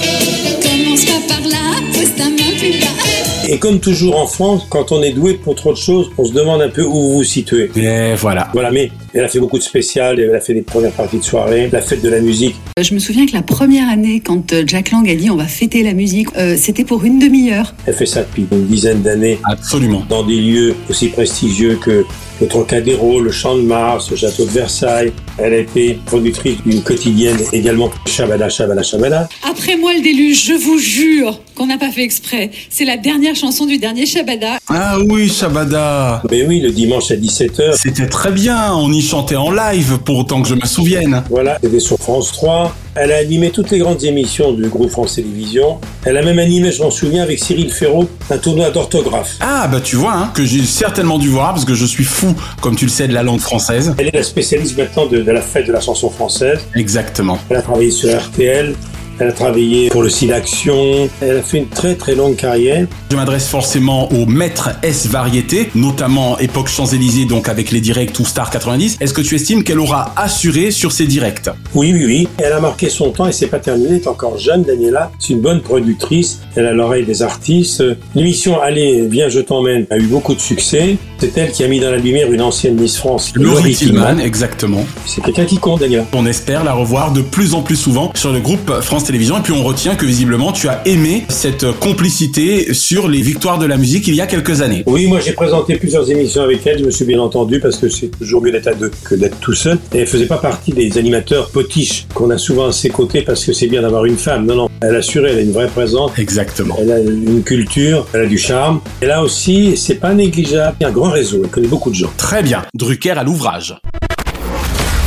Speaker 5: Et comme toujours en France, quand on est doué pour trop de choses, on se demande un peu où vous vous situez.
Speaker 4: Et voilà.
Speaker 5: Voilà, mais elle a fait beaucoup de spéciales, elle a fait des premières parties de soirée, la fête de la musique.
Speaker 19: Euh, Je me souviens que la première année, quand euh, Jack Lang a dit on va fêter la musique, euh, c'était pour une demi-heure.
Speaker 5: Elle fait ça depuis une dizaine d'années.
Speaker 4: Absolument.
Speaker 5: Dans des lieux aussi prestigieux que le Trocadéro, le Champ de Mars, le Château de Versailles. Elle a été productrice d'une quotidienne également. Shabada, Shabada, Shabada.
Speaker 20: Après moi le déluge, je vous jure qu'on n'a pas fait exprès. C'est la dernière chanson du dernier Shabada.
Speaker 4: Ah oui, Shabada.
Speaker 5: Mais oui, le dimanche à 17h.
Speaker 4: C'était très bien. On y chantait en live, pour autant que je me souvienne.
Speaker 5: Voilà, c'était sur France 3. Elle a animé toutes les grandes émissions du groupe France Télévisions. Elle a même animé, je m'en souviens, avec Cyril Ferraud, un tournoi d'orthographe.
Speaker 4: Ah, bah tu vois, hein, que j'ai certainement dû voir, parce que je suis fou, comme tu le sais, de la langue française.
Speaker 5: Elle est la spécialiste maintenant de, de la fête de la chanson française.
Speaker 4: Exactement.
Speaker 5: Elle a travaillé sur RTL. Elle a travaillé pour le Silaction. Elle a fait une très très longue carrière.
Speaker 4: Je m'adresse forcément aux maîtres S variété, notamment époque Champs-Élysées, donc avec les directs ou Star 90. Est-ce que tu estimes qu'elle aura assuré sur ces directs?
Speaker 5: Oui, oui, oui. Elle a marqué son temps et c'est pas terminé. Elle est encore jeune, Daniela. C'est une bonne productrice. Elle a l'oreille des artistes. L'émission Allez, viens, je t'emmène a eu beaucoup de succès. C'est elle qui a mis dans la lumière une ancienne Miss France,
Speaker 4: Laurie Tillman, exactement.
Speaker 5: C'est quelqu'un qui compte, Daniela.
Speaker 4: On espère la revoir de plus en plus souvent sur le groupe France Et puis on retient que visiblement tu as aimé cette complicité sur les victoires de la musique il y a quelques années.
Speaker 5: Oui, moi j'ai présenté plusieurs émissions avec elle, je me suis bien entendu parce que c'est toujours mieux d'être à deux que d'être tout seul. Et elle faisait pas partie des animateurs potiches qu'on a souvent à ses côtés parce que c'est bien d'avoir une femme. Non, non, elle assurait, elle a une vraie présence.
Speaker 4: Exactement.
Speaker 5: Elle a une culture, elle a du charme. Elle a aussi, c'est pas négligeable, un grand réseau, elle connaît beaucoup de gens.
Speaker 4: Très bien. Drucker à l'ouvrage.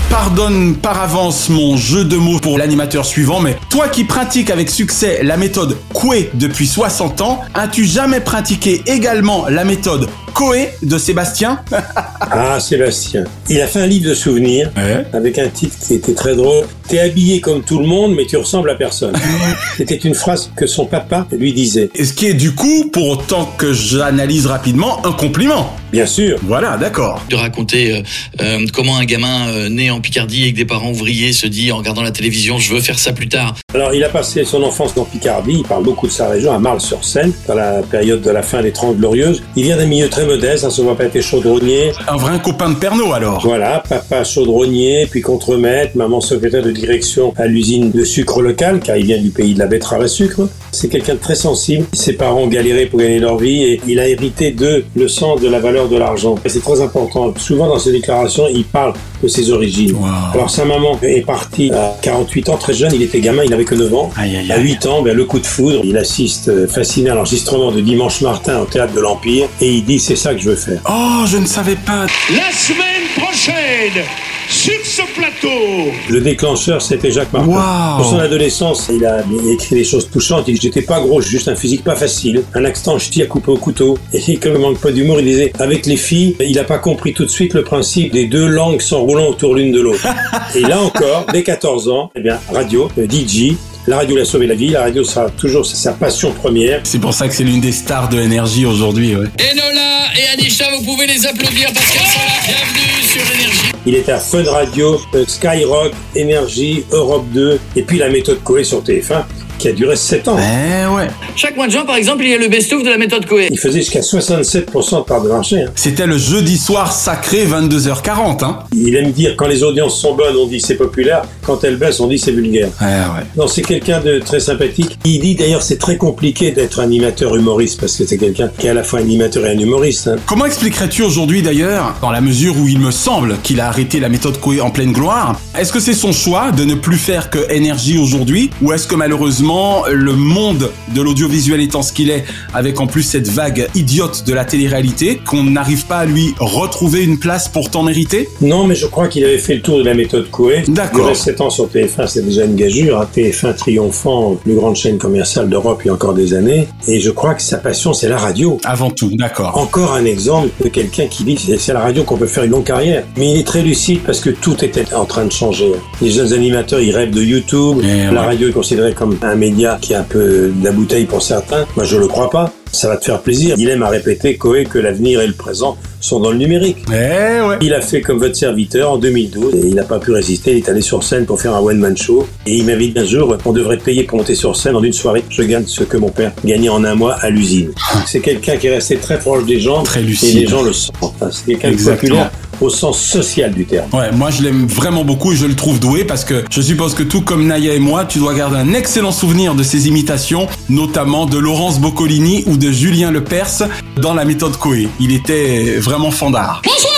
Speaker 4: Pardonne par avance mon jeu de mots pour l'animateur suivant, mais toi qui pratiques avec succès la méthode Coué depuis 60 ans, as-tu jamais pratiqué également la méthode Coé de Sébastien (laughs)
Speaker 5: Ah, Sébastien. Il a fait un livre de souvenirs avec un titre qui était très drôle. T'es habillé comme tout le monde, mais tu ressembles à personne. (laughs) C'était une phrase que son papa lui disait.
Speaker 4: Et ce qui est du coup, pour autant que j'analyse rapidement, un compliment.
Speaker 5: Bien sûr.
Speaker 4: Voilà, d'accord.
Speaker 15: De raconter euh, euh, comment un gamin euh, né en Picardie avec des parents ouvriers se dit en regardant la télévision je veux faire ça plus tard.
Speaker 5: Alors, il a passé son enfance dans Picardie. Il parle beaucoup de sa région, à Marle-sur-Seine, dans la période de la fin des Trente Glorieuses. Il vient d'un milieu très modeste, hein, son papa était chaudronnier.
Speaker 4: Un vrai copain de Pernod alors.
Speaker 5: Voilà, papa chaudronnier, puis contremaître, maman secrétaire de direction à l'usine de sucre locale, car il vient du pays de la betterave à sucre. C'est quelqu'un de très sensible. Ses parents ont galéré pour gagner leur vie et il a hérité de le sens de la valeur de l'argent. Et c'est très important. Souvent dans ses déclarations, il parle de ses origines. Alors sa maman est partie à 48 ans, très jeune, il était gamin, il avait que 9 ans.
Speaker 4: Aïe, aïe,
Speaker 5: À
Speaker 4: aïe.
Speaker 5: 8 ans, ben, le coup de foudre, il assiste euh, fasciné à l'enregistrement de Dimanche Martin au théâtre de l'Empire et il dit c'est ça que je veux faire.
Speaker 4: Oh, je ne savais pas.
Speaker 21: La semaine prochaine, sur ce plateau,
Speaker 5: Le déclencheur, c'était Jacques Martin.
Speaker 4: Waouh.
Speaker 5: Pour son adolescence, il a écrit des choses touchantes. Il dit que j'étais pas gros, j'ai juste un physique pas facile, un accent ch'ti à couper au couteau. (laughs) Et comme il manque pas d'humour, il disait, avec les filles, il a pas compris tout de suite le principe des deux langues s'enroulant autour l'une de l'autre. (laughs) Et là encore, dès 14 ans, eh bien, radio, euh, DJ, la radio l'a sauvé la vie, la radio sera toujours sa passion première.
Speaker 4: C'est pour ça que c'est l'une des stars de énergie aujourd'hui, ouais.
Speaker 15: Enola et Anisha, vous pouvez les applaudir parce qu'elles sont là. Bienvenue sur Énergie.
Speaker 5: Il était à Fun Radio, euh, Skyrock, Énergie, Europe 2, et puis la méthode Coé sur TF1 qui a duré 7 ans.
Speaker 4: Eh ouais.
Speaker 18: Chaque mois de juin, par exemple, il y a le best-of de la méthode Coé.
Speaker 5: Il faisait jusqu'à 67% de part de marché. hein.
Speaker 4: C'était le jeudi soir sacré 22h40, hein.
Speaker 5: Il aime dire quand les audiences sont bonnes, on dit c'est populaire, quand elles baissent, on dit c'est vulgaire.
Speaker 4: Ouais, ouais.
Speaker 5: Non, c'est quelqu'un de très sympathique. Il dit d'ailleurs c'est très compliqué d'être animateur humoriste parce que c'est quelqu'un qui est à la fois animateur et un humoriste. hein.
Speaker 4: Comment expliquerais-tu aujourd'hui d'ailleurs, dans la mesure où il me semble qu'il a arrêté la méthode Coé en pleine gloire, est-ce que c'est son choix de ne plus faire que énergie aujourd'hui ou est-ce que malheureusement le monde de l'audiovisuel étant ce qu'il est, avec en plus cette vague idiote de la télé-réalité, qu'on n'arrive pas à lui retrouver une place pourtant méritée
Speaker 5: Non, mais je crois qu'il avait fait le tour de la méthode Coé.
Speaker 4: D'accord.
Speaker 5: Il reste 7 ans sur TF1, c'est déjà une gageure. hein. TF1 triomphant, plus grande chaîne commerciale d'Europe il y a encore des années. Et je crois que sa passion, c'est la radio.
Speaker 4: Avant tout, d'accord.
Speaker 5: Encore un exemple de quelqu'un qui dit c'est à la radio qu'on peut faire une longue carrière. Mais il est très lucide parce que tout était en train de changer. Les jeunes animateurs, ils rêvent de YouTube.
Speaker 4: Eh
Speaker 5: la
Speaker 4: ouais.
Speaker 5: radio est considérée comme un média qui a un peu de la bouteille pour certains. Moi, je le crois pas. Ça va te faire plaisir. Il aime à répéter, Coé, que l'avenir et le présent sont dans le numérique.
Speaker 4: Eh ouais.
Speaker 5: Il a fait comme votre serviteur en 2012 et il n'a pas pu résister. Il est allé sur scène pour faire un one-man show et il dit un jour on devrait payer pour monter sur scène en une soirée. Je gagne ce que mon père gagnait en un mois à l'usine. C'est quelqu'un qui est resté très proche des gens
Speaker 4: Très
Speaker 5: et
Speaker 4: lucide.
Speaker 5: les gens le sentent. C'est quelqu'un de populaire au sens social du terme.
Speaker 4: Ouais, moi je l'aime vraiment beaucoup et je le trouve doué parce que je suppose que tout comme Naya et moi, tu dois garder un excellent souvenir de ses imitations, notamment de Laurence Boccolini ou de Julien Lepers dans la méthode Coé. Il était vraiment fandard.
Speaker 21: Bonsoir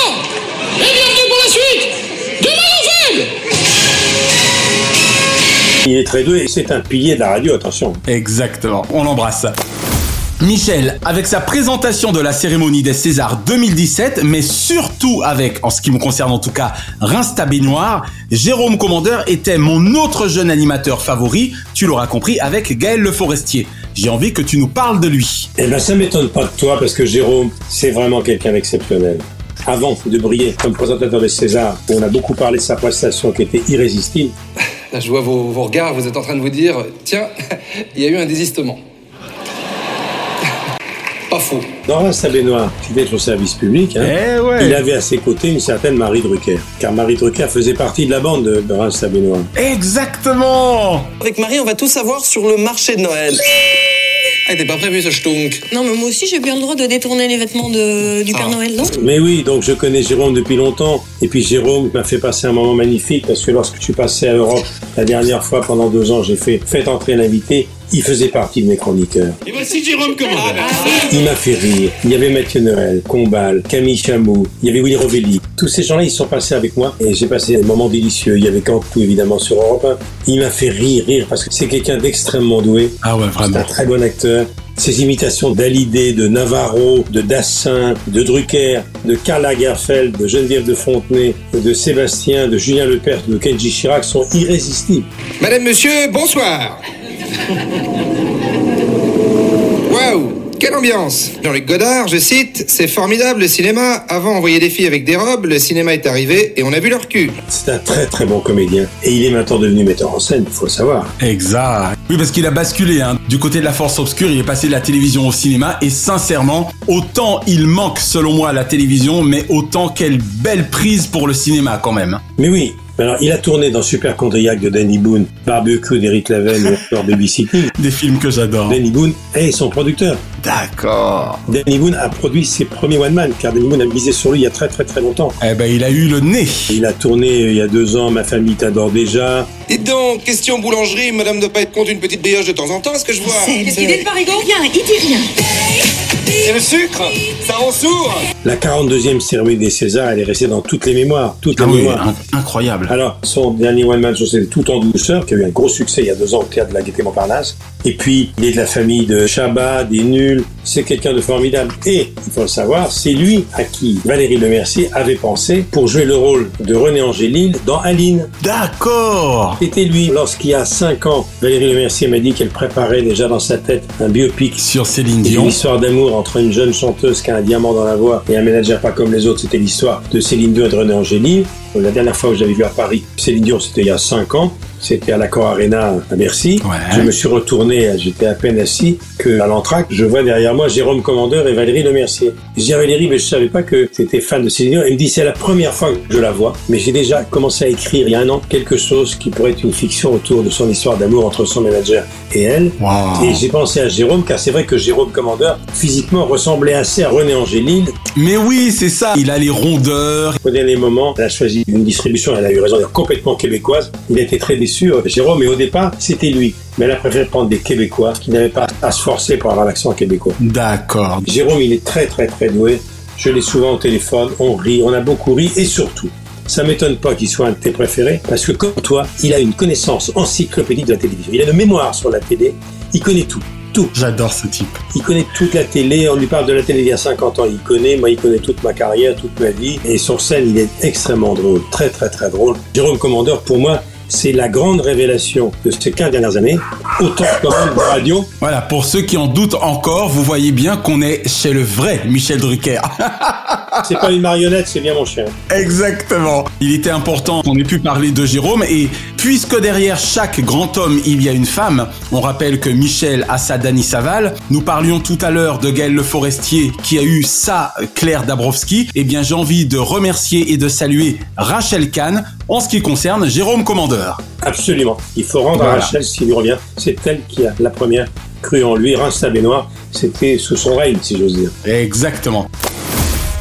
Speaker 21: et bienvenue pour la suite de Mademoiselle
Speaker 5: Il est très doué et c'est un pilier de la radio, attention.
Speaker 4: Exactement, on l'embrasse. Michel, avec sa présentation de la cérémonie des Césars 2017, mais surtout avec, en ce qui me concerne en tout cas, Reims ta baignoire, Jérôme Commandeur était mon autre jeune animateur favori, tu l'auras compris, avec Gaël Le Forestier. J'ai envie que tu nous parles de lui.
Speaker 5: Eh ben, ça m'étonne pas de toi parce que Jérôme, c'est vraiment quelqu'un d'exceptionnel. Avant de briller comme présentateur des Césars, où on a beaucoup parlé de sa prestation qui était irrésistible,
Speaker 15: Là, (laughs) je vois vos, vos regards, vous êtes en train de vous dire tiens, (laughs) il y a eu un désistement. Pas faux.
Speaker 5: Dans Reims baignoire, qui était au service public, hein,
Speaker 4: Eh ouais.
Speaker 5: il avait à ses côtés une certaine Marie Drucker. Car Marie Drucker faisait partie de la bande de, de Reims baignoire.
Speaker 4: Exactement
Speaker 22: Avec Marie, on va tout savoir sur le marché de Noël.
Speaker 15: Ah, t'es pas prévu ce stunk.
Speaker 23: Non, mais moi aussi, j'ai bien le droit de détourner les vêtements de, du Père Noël, non?
Speaker 5: Mais oui, donc je connais Jérôme depuis longtemps. Et puis Jérôme m'a fait passer un moment magnifique parce que lorsque je suis passé à Europe la dernière fois pendant deux ans, j'ai fait Faites entrer l'invité. Il faisait partie de mes chroniqueurs.
Speaker 21: Et voici Jérôme Commandeur.
Speaker 5: Il m'a fait rire. Il y avait Mathieu Noël, Combal, Camille Chamou, il y avait Willy Rovelli. Tous ces gens-là, ils sont passés avec moi et j'ai passé des moments délicieux. Il y avait Cantou, évidemment, sur Europe 1. Il m'a fait rire, rire, parce que c'est quelqu'un d'extrêmement doué.
Speaker 4: Ah ouais,
Speaker 5: C'est
Speaker 4: vraiment.
Speaker 5: un très bon acteur. Ses imitations d'Hallyday, de Navarro, de Dassin, de Drucker, de Karl Lagerfeld, de Geneviève de Fontenay, de Sébastien, de Julien Lepers, de Kenji Chirac sont irrésistibles.
Speaker 15: Madame, monsieur, bonsoir. (laughs) Waouh quelle ambiance Jean-Luc Godard, je cite, c'est formidable le cinéma. Avant, on voyait des filles avec des robes, le cinéma est arrivé et on a vu leur cul.
Speaker 5: C'est un très très bon comédien. Et il est maintenant devenu metteur en scène, il faut le savoir.
Speaker 4: Exact. Oui, parce qu'il a basculé. Hein. Du côté de la force obscure, il est passé de la télévision au cinéma. Et sincèrement, autant il manque, selon moi, à la télévision, mais autant quelle belle prise pour le cinéma quand même.
Speaker 5: Mais oui, alors il a tourné dans Super Condriac de Danny Boone, Barbecue d'Eric Lavel ou encore Babysitting. (laughs)
Speaker 4: Des films que j'adore.
Speaker 5: Danny Boone est son producteur.
Speaker 4: D'accord.
Speaker 5: Danny Boone a produit ses premiers One Man, car Danny Boone a misé sur lui il y a très très très longtemps.
Speaker 4: Eh ben, il a eu le nez.
Speaker 5: Il a tourné euh, il y a deux ans Ma famille t'adore déjà.
Speaker 15: Dites donc, question boulangerie, madame ne pas être contre une petite brioche de temps en temps, est-ce que je vois?
Speaker 23: Qu'est-ce qu'il dit le parigot Rien, il dit rien.
Speaker 15: C'est le sucre Ça rend sourd
Speaker 5: La 42e cérémonie des Césars, elle est restée dans toutes les mémoires. Toutes les
Speaker 4: Ah oui,
Speaker 5: mémoires.
Speaker 4: in- incroyable.
Speaker 5: Alors, son dernier One Man Show, c'était Tout en douceur, qui a eu un gros succès il y a deux ans au théâtre de la Gaîté Montparnasse. Et puis, il est de la famille de Chabat, des nuls. C'est quelqu'un de formidable. Et, il faut le savoir, c'est lui à qui Valérie Lemercier avait pensé pour jouer le rôle de René Angélil dans Aline.
Speaker 4: D'accord.
Speaker 5: C'était lui. Lorsqu'il y a cinq ans, Valérie Lemercier m'a dit qu'elle préparait déjà dans sa tête un biopic
Speaker 4: Sur Céline Dion.
Speaker 5: histoire d'amour entre une jeune chanteuse qui a un diamant dans la voix et un manager pas comme les autres. C'était l'histoire de Céline Dion et de René Angélil. La dernière fois que j'avais vu à Paris Céline Dion, c'était il y a 5 ans. C'était à l'Accor Arena à Bercy. Je me suis retourné, j'étais à peine assis, que à l'entracte, je vois derrière moi Jérôme Commandeur et Valérie Lemercier. Je dis à Valérie, mais je savais pas que tu étais fan de Céline Dion. Elle me dit, c'est la première fois que je la vois, mais j'ai déjà commencé à écrire il y a un an quelque chose qui pourrait être une fiction autour de son histoire d'amour entre son manager et elle. Et j'ai pensé à Jérôme, car c'est vrai que Jérôme Commandeur, physiquement, ressemblait assez à René Angélil.
Speaker 4: Mais oui, c'est ça. Il a les rondeurs.
Speaker 5: Au dernier moment, elle a choisi une distribution, elle a eu raison, est complètement québécoise. Il a été très déçu, euh, Jérôme, et au départ, c'était lui. Mais elle a préféré prendre des Québécois qui n'avaient pas à se forcer pour avoir l'accent québécois.
Speaker 4: D'accord.
Speaker 5: Jérôme, il est très très très doué. Je l'ai souvent au téléphone, on rit, on a beaucoup ri, et surtout, ça m'étonne pas qu'il soit un de tes préférés, parce que comme toi, il a une connaissance encyclopédique de la télévision. Il a une mémoire sur la télé, il connaît tout. Tout.
Speaker 4: J'adore ce type.
Speaker 5: Il connaît toute la télé, on lui parle de la télé il y a 50 ans, il connaît, moi il connaît toute ma carrière, toute ma vie, et sur scène il est extrêmement drôle, très très très drôle. Jérôme Commandeur, pour moi, c'est la grande révélation de ces 15 dernières années, autant quand même de radio.
Speaker 4: Voilà, pour ceux qui en doutent encore, vous voyez bien qu'on est chez le vrai Michel Drucker. (laughs)
Speaker 5: c'est pas une marionnette, c'est bien mon chien.
Speaker 4: Exactement. Il était important qu'on ait pu parler de Jérôme et puisque derrière chaque grand homme il y a une femme, on rappelle que Michel a sa Dany Saval. Nous parlions tout à l'heure de Gaël Le Forestier qui a eu sa Claire Dabrowski. Eh bien, j'ai envie de remercier et de saluer Rachel Kahn en ce qui concerne Jérôme Commandeur.
Speaker 5: Absolument. Il faut rendre à Rachel s'il lui revient. C'est elle qui a la première cru en lui. Reims Benoît, c'était sous son règne, si j'ose dire.
Speaker 4: Exactement.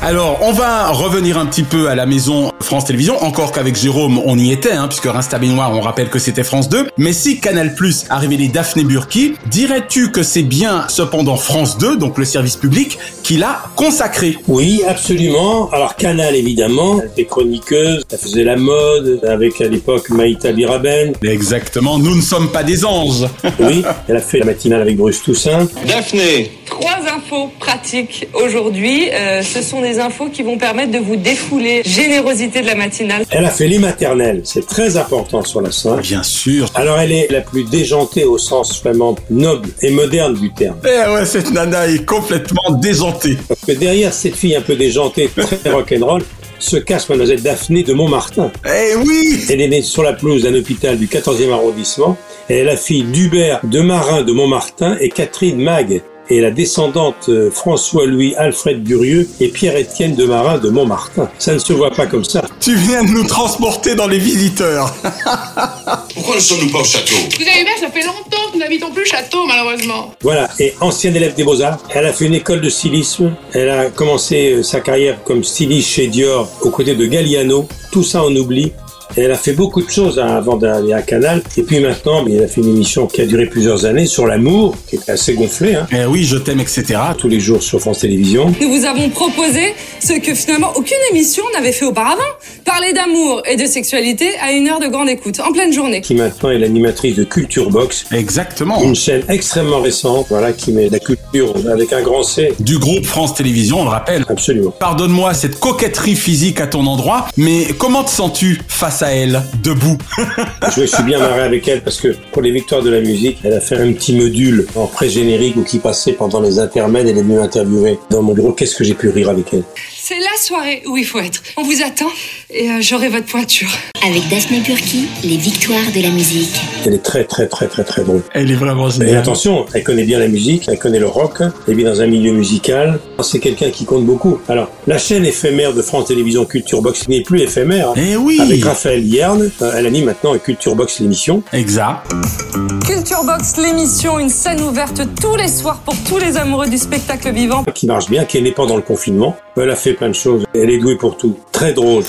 Speaker 4: Alors, on va revenir un petit peu à la maison France Télévisions, encore qu'avec Jérôme, on y était, hein, puisque Reims Baignoire, on rappelle que c'était France 2. Mais si Canal Plus a révélé Daphné Burki, dirais-tu que c'est bien cependant France 2, donc le service public, qui l'a consacré?
Speaker 5: Oui, absolument. Alors Canal, évidemment, elle était chroniqueuse, elle faisait la mode, avec à l'époque Maïta Biraben.
Speaker 4: Exactement, nous ne sommes pas des anges. (laughs)
Speaker 5: oui, elle a fait la matinale avec Bruce Toussaint.
Speaker 24: Daphné
Speaker 16: Trois infos pratiques aujourd'hui. Euh, ce sont des infos qui vont permettre de vous défouler. Générosité de la matinale.
Speaker 5: Elle a fait les maternelles, c'est très important sur la scène.
Speaker 4: Bien sûr.
Speaker 5: Alors elle est la plus déjantée au sens vraiment noble et moderne du terme.
Speaker 4: Eh ouais, cette nana est complètement déjantée.
Speaker 5: Parce que derrière cette fille un peu déjantée, très rock'n'roll, se cache mademoiselle Daphné de Montmartin.
Speaker 4: Eh oui
Speaker 5: Elle est née sur la pelouse d'un hôpital du 14e arrondissement. Elle est la fille d'Hubert de Marin de Montmartin et Catherine Mag et la descendante euh, François-Louis Alfred Durieux et Pierre-Étienne de Marin de Montmartin. Ça ne se voit pas comme ça.
Speaker 4: Tu viens de nous transporter dans les visiteurs. (laughs)
Speaker 24: Pourquoi ne sommes-nous pas au château?
Speaker 25: Vous avez vu, ça fait longtemps que nous n'habitons plus le château, malheureusement.
Speaker 5: Voilà, et ancienne élève des Beaux-Arts, elle a fait une école de stylisme. Elle a commencé euh, sa carrière comme styliste chez Dior aux côtés de Galliano. Tout ça on oublie. Et elle a fait beaucoup de choses hein, avant d'aller à Canal. Et puis maintenant, elle a fait une émission qui a duré plusieurs années sur l'amour, qui était assez gonflée. Hein.
Speaker 4: Eh oui, je t'aime, etc.
Speaker 5: Tous les jours sur France Télévisions.
Speaker 16: Nous vous avons proposé ce que finalement aucune émission n'avait fait auparavant. Parler d'amour et de sexualité à une heure de grande écoute, en pleine journée.
Speaker 5: Qui maintenant est l'animatrice de Culture Box.
Speaker 4: Exactement.
Speaker 5: Une chaîne extrêmement récente, voilà, qui met la culture avec un grand C.
Speaker 4: Du groupe France Télévisions, on le rappelle.
Speaker 5: Absolument.
Speaker 4: Pardonne-moi cette coquetterie physique à ton endroit, mais comment te sens-tu face à elle, debout
Speaker 5: Je me suis bien marré avec elle parce que pour les victoires de la musique, elle a fait un petit module en pré-générique ou qui passait pendant les intermèdes. Elle est venue interviewer dans mon bureau. Qu'est-ce que j'ai pu rire avec elle?
Speaker 25: C'est la soirée où il faut être. On vous attend et euh, j'aurai votre pointure.
Speaker 8: Avec Daphné Burki, les victoires de la musique.
Speaker 5: Elle est très très très très très drôle.
Speaker 4: Elle est vraiment
Speaker 5: Et
Speaker 4: géniale.
Speaker 5: attention, elle connaît bien la musique, elle connaît le rock, elle vit dans un milieu musical. C'est quelqu'un qui compte beaucoup. Alors, la chaîne éphémère de France Télévisions Culture Box n'est plus éphémère.
Speaker 4: Eh oui
Speaker 5: Avec Raphaël Yerne, euh, elle anime maintenant Culture Box l'émission.
Speaker 4: Exact.
Speaker 16: Culture Box, l'émission, une scène ouverte tous les soirs pour tous les amoureux du spectacle vivant.
Speaker 5: qui marche bien, qui est née pendant le confinement. Elle a fait plein de choses. Elle est douée pour tout. Très drôle.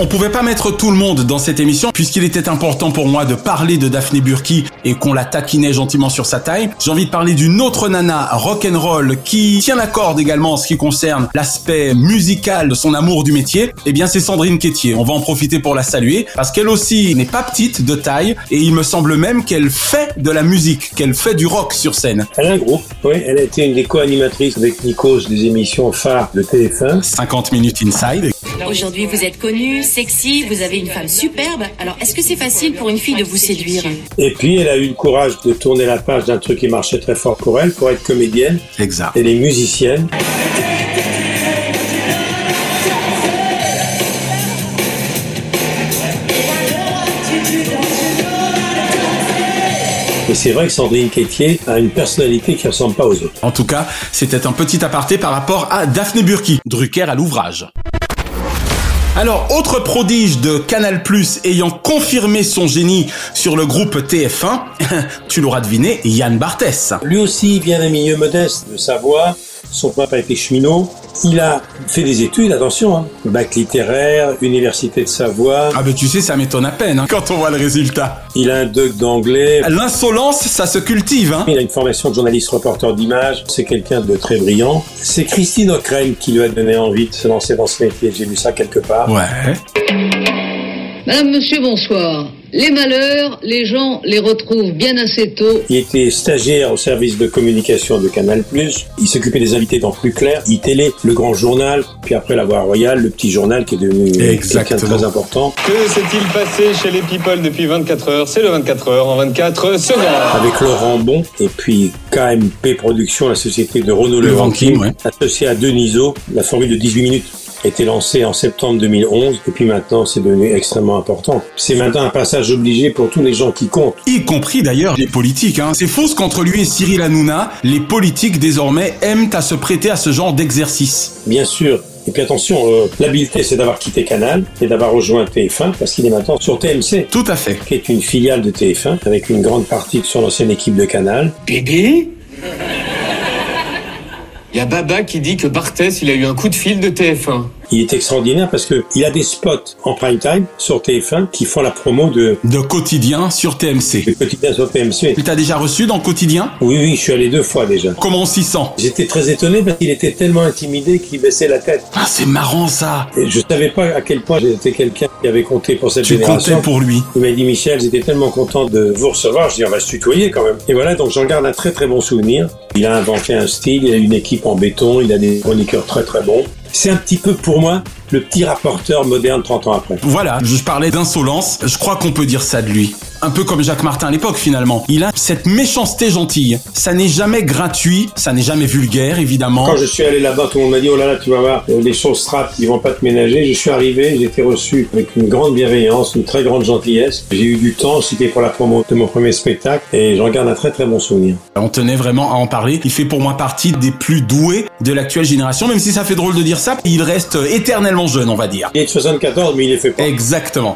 Speaker 4: On pouvait pas mettre tout le monde dans cette émission puisqu'il était important pour moi de parler de Daphné Burki et qu'on la taquinait gentiment sur sa taille. J'ai envie de parler d'une autre nana rock'n'roll qui tient la corde également en ce qui concerne l'aspect musical de son amour du métier. Eh bien, c'est Sandrine Quétier. On va en profiter pour la saluer parce qu'elle aussi n'est pas petite de taille et il me semble même qu'elle fait de la musique, qu'elle fait du rock sur scène.
Speaker 5: Elle a un groupe. Oui, elle a été une des co-animatrices avec Nikos des émissions phares de TF1.
Speaker 4: 50 minutes inside.
Speaker 8: Aujourd'hui, vous êtes connu, sexy, vous avez une femme superbe. Alors, est-ce que c'est facile pour une fille de vous séduire
Speaker 5: Et puis, elle a eu le courage de tourner la page d'un truc qui marchait très fort pour elle, pour être comédienne.
Speaker 4: Exact.
Speaker 5: Elle est musicienne. Et c'est vrai que Sandrine Quétier a une personnalité qui ressemble pas aux autres.
Speaker 4: En tout cas, c'était un petit aparté par rapport à Daphné Burki, Drucker à l'ouvrage. Alors, autre prodige de Canal+, ayant confirmé son génie sur le groupe TF1, (laughs) tu l'auras deviné, Yann Barthès.
Speaker 5: Lui aussi vient d'un milieu modeste de Savoie. Son papa était cheminot. Il a fait des études, attention, hein. bac littéraire, université de Savoie.
Speaker 4: Ah ben tu sais, ça m'étonne à peine hein, quand on voit le résultat.
Speaker 5: Il a un doc d'anglais.
Speaker 4: L'insolence, ça se cultive. Hein.
Speaker 5: Il a une formation de journaliste reporter d'image. C'est quelqu'un de très brillant. C'est Christine O'Crane qui lui a donné envie de se lancer dans ce métier. J'ai lu ça quelque part.
Speaker 4: Ouais.
Speaker 26: Madame, monsieur, bonsoir. Les malheurs, les gens les retrouvent bien assez tôt.
Speaker 5: Il était stagiaire au service de communication de Canal+. Il s'occupait des invités dans Plus Clair, iTélé, le grand journal, puis après la Voix Royale, le petit journal qui est devenu quelqu'un de très important.
Speaker 27: Que s'est-il passé chez les people depuis 24 heures? C'est le 24 heures en 24 secondes.
Speaker 5: Avec Laurent Bon et puis KMP Productions, la société de Renaud
Speaker 4: Le
Speaker 5: Levantin,
Speaker 4: Vanquim, ouais.
Speaker 5: associée à Deniso, la formule de 18 minutes été lancée en septembre 2011 et puis maintenant c'est devenu extrêmement important. C'est maintenant un passage obligé pour tous les gens qui comptent.
Speaker 4: Y compris d'ailleurs les politiques. Hein. C'est fausse qu'entre lui et Cyril Hanouna, les politiques désormais aiment à se prêter à ce genre d'exercice.
Speaker 5: Bien sûr. Et puis attention, euh, l'habileté c'est d'avoir quitté Canal et d'avoir rejoint TF1 parce qu'il est maintenant sur TMC.
Speaker 4: Tout à fait.
Speaker 5: Qui est une filiale de TF1 avec une grande partie de son ancienne équipe de Canal.
Speaker 27: Bébé Il y a Baba qui dit que Barthès, il a eu un coup de fil de TF1.
Speaker 5: Il est extraordinaire parce que il a des spots en prime time sur TF1 qui font la promo de
Speaker 4: De quotidien sur TMC.
Speaker 5: Le quotidien sur TMC.
Speaker 4: Tu t'as déjà reçu dans quotidien?
Speaker 5: Oui, oui, je suis allé deux fois déjà.
Speaker 4: Comment on s'y sent?
Speaker 5: J'étais très étonné parce qu'il était tellement intimidé qu'il baissait la tête.
Speaker 4: Ah, c'est marrant ça.
Speaker 5: Et je savais pas à quel point j'étais quelqu'un qui avait compté pour cette
Speaker 4: Tu
Speaker 5: génération.
Speaker 4: comptais pour lui.
Speaker 5: Il m'a dit Michel, j'étais tellement content de vous recevoir. Je dis on va se tutoyer quand même. Et voilà, donc j'en garde un très très bon souvenir. Il a inventé un style, il a une équipe en béton, il a des chroniqueurs très très bons. C'est un petit peu pour moi le petit rapporteur moderne 30 ans après.
Speaker 4: Voilà, je parlais d'insolence, je crois qu'on peut dire ça de lui. Un peu comme Jacques Martin à l'époque finalement. Il a cette méchanceté gentille. Ça n'est jamais gratuit, ça n'est jamais vulgaire évidemment.
Speaker 5: Quand je suis allé là-bas, tout le monde m'a dit, oh là là, tu vas voir, euh, les choses strates, ils vont pas te ménager. Je suis arrivé, j'ai été reçu avec une grande bienveillance, une très grande gentillesse. J'ai eu du temps, c'était pour la promo de mon premier spectacle, et j'en garde un très très bon souvenir.
Speaker 4: On tenait vraiment à en parler. Il fait pour moi partie des plus doués de l'actuelle génération, même si ça fait drôle de dire ça. Il reste éternellement jeune, on va dire.
Speaker 5: Il est de 74, mais il est fait pas.
Speaker 4: Exactement.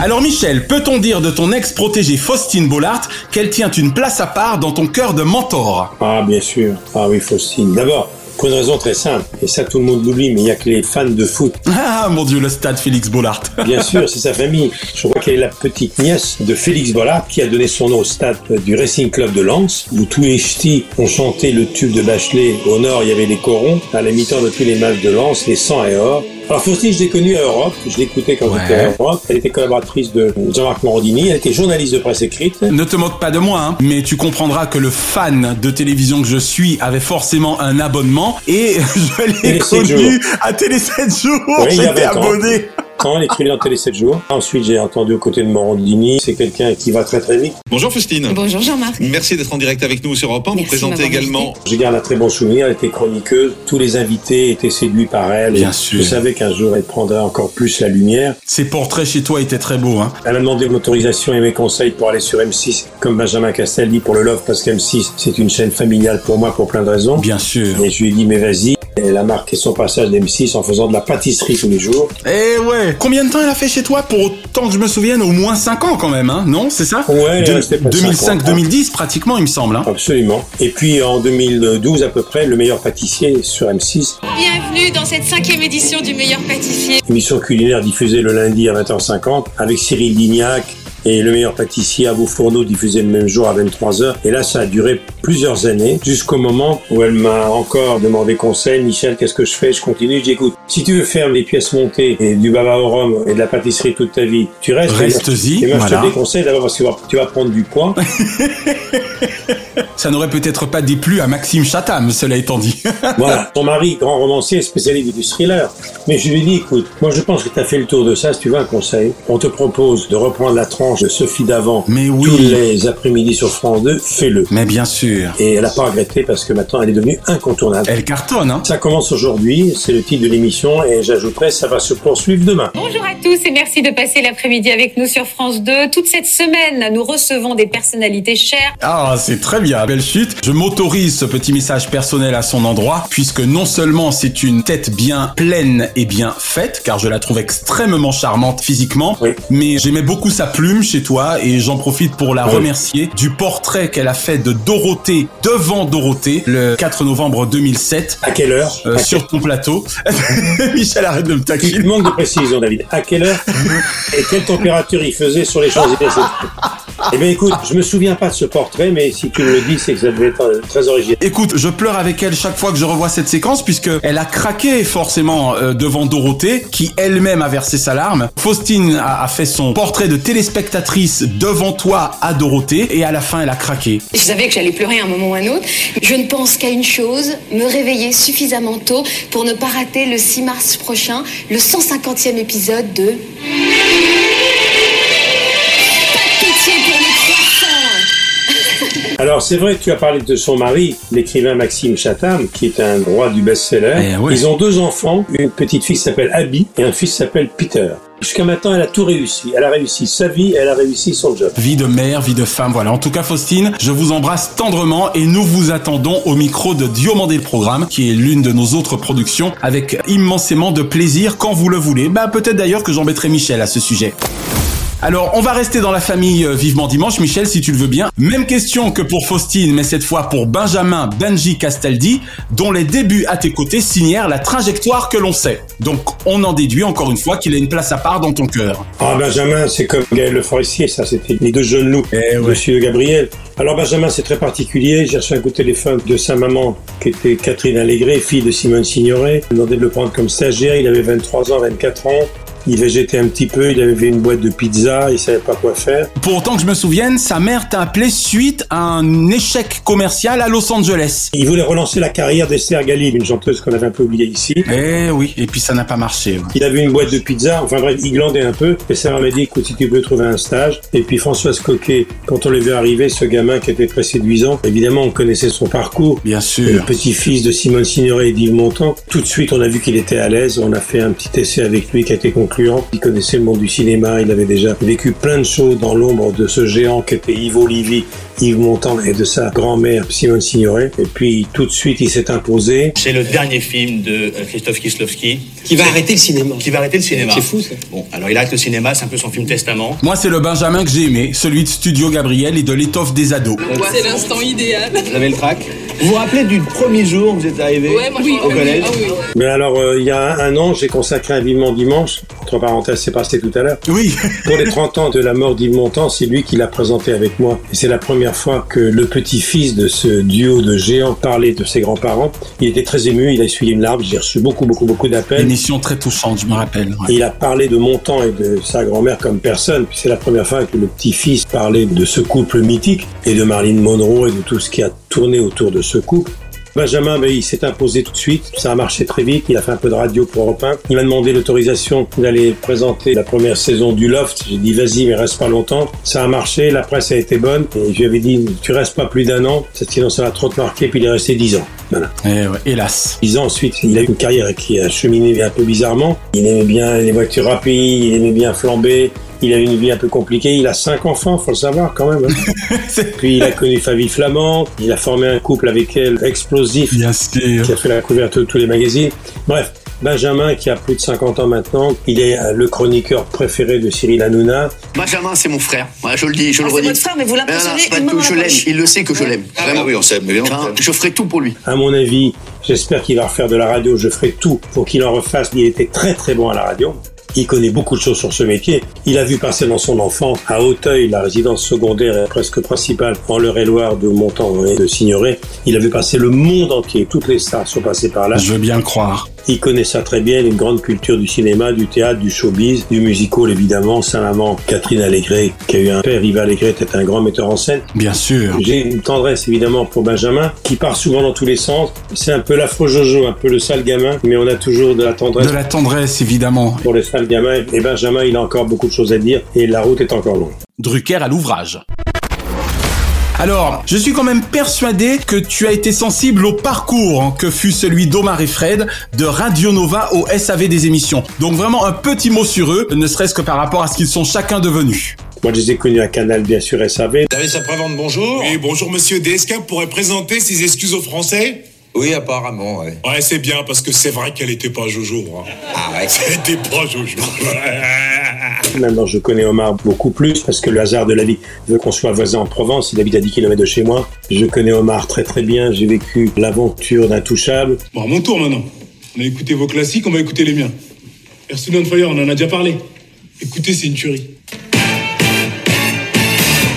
Speaker 4: Alors Michel, peut-on dire de ton ex-protégée Faustine Bollard qu'elle tient une place à part dans ton cœur de mentor?
Speaker 5: Ah, bien sûr. Ah oui, Faustine. D'abord, pour une raison très simple, et ça tout le monde l'oublie, mais il y a que les fans de foot. (laughs)
Speaker 4: Ah mon dieu, le stade Félix Bollard. (laughs)
Speaker 5: Bien sûr, c'est sa famille. Je crois qu'elle est la petite nièce de Félix Bollard qui a donné son nom au stade du Racing Club de Lens, où tous les ch'tis ont chanté le tube de Bachelet. Au nord, il y avait les corons. À la mi-temps de tous les matchs de Lens, les 100 et or. Alors Faustine, je l'ai connue à Europe, je l'écoutais quand j'étais à Europe, elle était collaboratrice de Jean-Marc Morandini, elle était journaliste de presse écrite.
Speaker 4: Ne te moque pas de moi, hein, mais tu comprendras que le fan de télévision que je suis avait forcément un abonnement. Et (laughs) je l'ai
Speaker 5: connue
Speaker 4: à Télé 7 jours, j'étais abonné
Speaker 5: elle est connue dans Télé 7 jours. Ensuite, j'ai entendu aux côtés de Morandini, c'est quelqu'un qui va très très vite.
Speaker 24: Bonjour Faustine.
Speaker 23: Bonjour Jean-Marc.
Speaker 24: Merci d'être en direct avec nous sur Europe 1. Vous présentez également.
Speaker 5: Je garde un très bon souvenir, elle était chroniqueuse. Tous les invités étaient séduits par elle.
Speaker 4: Bien sûr.
Speaker 5: Je savais qu'un jour, elle prendrait encore plus la lumière.
Speaker 4: Ses portraits chez toi étaient très beaux. Hein.
Speaker 5: Elle a demandé mon autorisation et mes conseils pour aller sur M6, comme Benjamin Castel dit pour le Love, parce qu'M6, c'est une chaîne familiale pour moi pour plein de raisons.
Speaker 4: Bien sûr.
Speaker 5: Et je lui ai dit, mais vas-y. Elle a marqué son passage d'M6 en faisant de la pâtisserie tous les jours.
Speaker 4: Eh ouais Combien de temps elle a fait chez toi Pour autant que je me souvienne, au moins 5 ans quand même, hein Non, c'est ça
Speaker 5: Ouais, elle est
Speaker 4: De-
Speaker 5: restée pas cinq ans.
Speaker 4: 2005-2010 pratiquement, il me semble. Hein.
Speaker 5: Absolument. Et puis en 2012 à peu près, le meilleur pâtissier sur M6.
Speaker 23: Bienvenue dans cette cinquième édition du meilleur pâtissier.
Speaker 5: Émission culinaire diffusée le lundi à 20h50 avec Cyril Lignac et le meilleur pâtissier à vos fourneaux diffusé le même jour à 23h. Et là, ça a duré plusieurs années jusqu'au moment où elle m'a encore demandé conseil. Michel, qu'est-ce que je fais? Je continue. Je dis, écoute, si tu veux faire des pièces montées et du baba au rhum et de la pâtisserie toute ta vie, tu restes.
Speaker 4: Reste-y,
Speaker 5: Et moi, je
Speaker 4: voilà.
Speaker 5: te déconseille d'abord parce que tu vas prendre du poids. (laughs) (laughs)
Speaker 4: ça n'aurait peut-être pas déplu à Maxime Chatham, cela étant dit. (laughs)
Speaker 5: Voilà, ton mari, grand romancier, spécialiste du thriller. Mais je lui dis, écoute, moi je pense que tu as fait le tour de ça, si tu veux un conseil. On te propose de reprendre la tranche de Sophie d'avant
Speaker 4: Mais oui.
Speaker 5: tous les après-midi sur France 2, fais-le.
Speaker 4: Mais bien sûr.
Speaker 5: Et elle a pas regretté parce que maintenant elle est devenue incontournable.
Speaker 4: Elle cartonne, hein
Speaker 5: Ça commence aujourd'hui, c'est le titre de l'émission et j'ajouterai, ça va se poursuivre demain.
Speaker 28: Bonjour à tous et merci de passer l'après-midi avec nous sur France 2. Toute cette semaine, nous recevons des personnalités chères.
Speaker 4: Ah, c'est très bien, belle chute. Je m'autorise ce petit message personnel à son endroit, puisque non seulement c'est une tête bien pleine et bien faite, car je la trouve extrêmement charmante physiquement, mais j'aimais beaucoup sa plume chez toi et j'en profite pour la
Speaker 5: Oui.
Speaker 4: remercier du portrait qu'elle a fait de Dorothée devant Dorothée le 4 novembre 2007.
Speaker 5: À quelle heure?
Speaker 4: Euh,
Speaker 5: À
Speaker 4: Sur ton plateau. (laughs) Michel, arrête de me taquiner.
Speaker 5: Il manque de précision, David. À quelle heure et quelle température il faisait sur les Champs-Élysées? (laughs) Eh bien, écoute, je me souviens pas de ce portrait, mais si tu me le dis, c'est que ça devait être euh, très original.
Speaker 4: Écoute, je pleure avec elle chaque fois que je revois cette séquence puisque elle a craqué forcément euh, devant Dorothée qui elle-même a versé sa larme. Faustine a, a fait son portrait de téléspectatrice devant toi à Dorothée et à la fin elle a craqué.
Speaker 29: Je savais que j'allais pleurer à un moment ou à un autre. Je ne pense qu'à une chose, me réveiller suffisamment tôt pour ne pas rater le 6 mars prochain, le 150e épisode de...
Speaker 5: Alors, c'est vrai que tu as parlé de son mari, l'écrivain Maxime Chatham, qui est un roi du best-seller.
Speaker 4: Eh ouais.
Speaker 5: Ils ont deux enfants, une petite fille qui s'appelle Abby et un fils qui s'appelle Peter. Jusqu'à maintenant, elle a tout réussi. Elle a réussi sa vie, elle a réussi son job.
Speaker 4: Vie de mère, vie de femme, voilà. En tout cas, Faustine, je vous embrasse tendrement et nous vous attendons au micro de Diomandé le Programme, qui est l'une de nos autres productions, avec immensément de plaisir quand vous le voulez. Bah, peut-être d'ailleurs que j'embêterai Michel à ce sujet. Alors, on va rester dans la famille euh, Vivement Dimanche, Michel, si tu le veux bien. Même question que pour Faustine, mais cette fois pour Benjamin Benji Castaldi, dont les débuts à tes côtés signèrent la trajectoire que l'on sait. Donc, on en déduit encore une fois qu'il a une place à part dans ton cœur.
Speaker 5: Ah, Benjamin, c'est comme Gaël Le Forestier, ça, c'était les deux jeunes loups, Monsieur Gabriel. Alors, Benjamin, c'est très particulier. J'ai reçu un coup de téléphone de sa maman, qui était Catherine Allégré, fille de Simone Signoret. Il demandait de le prendre comme stagiaire. Il avait 23 ans, 24 ans. Il végétait un petit peu, il avait fait une boîte de pizza, il savait pas quoi faire.
Speaker 4: Pour autant que je me souvienne, sa mère t'a appelé suite à un échec commercial à Los Angeles.
Speaker 5: Il voulait relancer la carrière d'Esther Galib, une chanteuse qu'on avait un peu oubliée ici.
Speaker 4: Eh oui, et puis ça n'a pas marché. ouais.
Speaker 5: Il avait une boîte de pizza, enfin bref, il glandait un peu. Et ça m'a dit, écoute, si tu peux trouver un stage. Et puis Françoise Coquet, quand on l'a vu arriver, ce gamin qui était très séduisant, évidemment, on connaissait son parcours.
Speaker 4: Bien sûr.
Speaker 5: Le petit-fils de Simone Signoret et d'Yves Montand. Tout de suite, on a vu qu'il était à l'aise. On a fait un petit essai avec lui qui a été Il connaissait le monde du cinéma. Il avait déjà vécu plein de choses dans l'ombre de ce géant qui était Yves Olivier, Yves Montand et de sa grand-mère Simone Signoret. Et puis, tout de suite, il s'est imposé.
Speaker 30: C'est le dernier film de euh, Christophe Kieslowski.
Speaker 22: Qui va arrêter le cinéma.
Speaker 30: Qui va arrêter le cinéma.
Speaker 22: C'est fou, ça.
Speaker 30: Bon, alors il arrête le cinéma, c'est un peu son film testament.
Speaker 4: Moi, c'est le Benjamin que j'ai aimé, celui de Studio Gabriel et de l'étoffe des ados.
Speaker 16: C'est l'instant idéal.
Speaker 30: Vous avez le trac Vous vous rappelez du premier jour où vous êtes arrivé
Speaker 16: Ouais, moi, je
Speaker 30: au
Speaker 16: me rappelle.
Speaker 30: collège
Speaker 16: Ah oui.
Speaker 5: Mais alors, euh, il y a un, un an, j'ai consacré un Vivement Dimanche. Entre parenthèses, c'est passé tout à l'heure.
Speaker 4: Oui.
Speaker 5: Pour les 30 ans de la mort d'Yves Montand, c'est lui qui l'a présenté avec moi. Et c'est la première fois que le petit-fils de ce duo de géants parlait de ses grands-parents. Il était très ému, il a essuyé une larme. J'ai reçu beaucoup, beaucoup, beaucoup d'appels.
Speaker 4: Émission très touchante, je me rappelle. ouais.
Speaker 5: Il a parlé de Montand et de sa grand-mère comme personne. Puis c'est la première fois que le petit-fils parlait de ce couple mythique et de Marilyn Monroe et de tout ce qui a tourné autour de ce couple. Benjamin, ben, il s'est imposé tout de suite. Ça a marché très vite. Il a fait un peu de radio pour Europe 1. Il m'a demandé l'autorisation d'aller présenter la première saison du Loft. J'ai dit, vas-y, mais reste pas longtemps. Ça a marché. La presse a été bonne. Et je lui avais dit, tu restes pas plus d'un an. Sinon, ça va trop te marquer. Puis il est resté dix ans. Voilà.
Speaker 4: Eh ouais, hélas.
Speaker 5: Dix ans ensuite, il a eu une carrière qui a cheminé un peu bizarrement. Il aimait bien les voitures rapides, il aimait bien flamber. Il a eu une vie un peu compliquée. Il a cinq enfants, faut le savoir quand même. hein. (laughs) Puis il a connu Favie Flamand. Il a formé un couple avec elle explosif.
Speaker 4: Bien sûr.
Speaker 5: Qui a fait la couverture de tous les magazines. Bref. Benjamin, qui a plus de 50 ans maintenant, il est euh, le chroniqueur préféré de Cyril Hanouna.
Speaker 6: Benjamin, c'est mon frère. Voilà, je le dis, je
Speaker 23: Ah,
Speaker 6: le
Speaker 23: c'est
Speaker 6: redis.
Speaker 23: votre frère, mais vous l'impressionnez
Speaker 6: pas tout, je l'aime. Il le sait que je l'aime. Vraiment.
Speaker 30: oui, on sait, mais bien.
Speaker 6: Hein, Je ferai tout pour lui.
Speaker 5: À mon avis, j'espère qu'il va refaire de la radio. Je ferai tout pour qu'il en refasse. Il était très très bon à la radio. Il connaît beaucoup de choses sur ce métier. Il a vu passer dans son enfance à Hauteuil, la résidence secondaire et presque principale en l'Eure-et-Loire de Montand et de Signoret. Il a vu passer le monde entier. Toutes les stars sont passées par là.
Speaker 4: Je veux bien le croire.
Speaker 5: Il connaît ça très bien, il a une grande culture du cinéma, du théâtre, du showbiz, du musical évidemment. Sa maman, Catherine Allégret, qui a eu un père, Yves Allégret, était un grand metteur en scène.
Speaker 4: Bien sûr.
Speaker 5: J'ai une tendresse évidemment pour Benjamin, qui part souvent dans tous les sens. C'est un peu l'afro Jojo, un peu le sale gamin, mais on a toujours de la tendresse.
Speaker 4: De la tendresse, évidemment.
Speaker 5: Pour le sale gamin. Et Benjamin, il a encore beaucoup de choses à dire, et la route est encore longue.
Speaker 4: Drucker à l'ouvrage. Alors, je suis quand même persuadé que tu as été sensible au parcours hein, que fut celui d'Omar et Fred de Radio Nova au SAV des émissions. Donc vraiment un petit mot sur eux, ne serait-ce que par rapport à ce qu'ils sont chacun devenus.
Speaker 5: Moi, je les ai connus à Canal, bien sûr, SAV.
Speaker 21: David Sapravante, bonjour.
Speaker 31: Oui, bonjour monsieur. DSK pourrait présenter ses excuses aux Français
Speaker 21: Oui, apparemment, ouais.
Speaker 31: Ouais, c'est bien parce que c'est vrai qu'elle était pas Jojo. Hein.
Speaker 21: Ah ouais (laughs)
Speaker 31: C'était pas Jojo. (laughs)
Speaker 5: Maintenant, je connais Omar beaucoup plus parce que le hasard de la vie veut qu'on soit voisins en Provence. Il habite à 10 km de chez moi. Je connais Omar très très bien. J'ai vécu l'aventure d'Intouchable.
Speaker 31: Bon, à mon tour maintenant. On a écouté vos classiques, on va écouter les miens. Person on Fire, on en a déjà parlé. Écoutez, c'est une tuerie.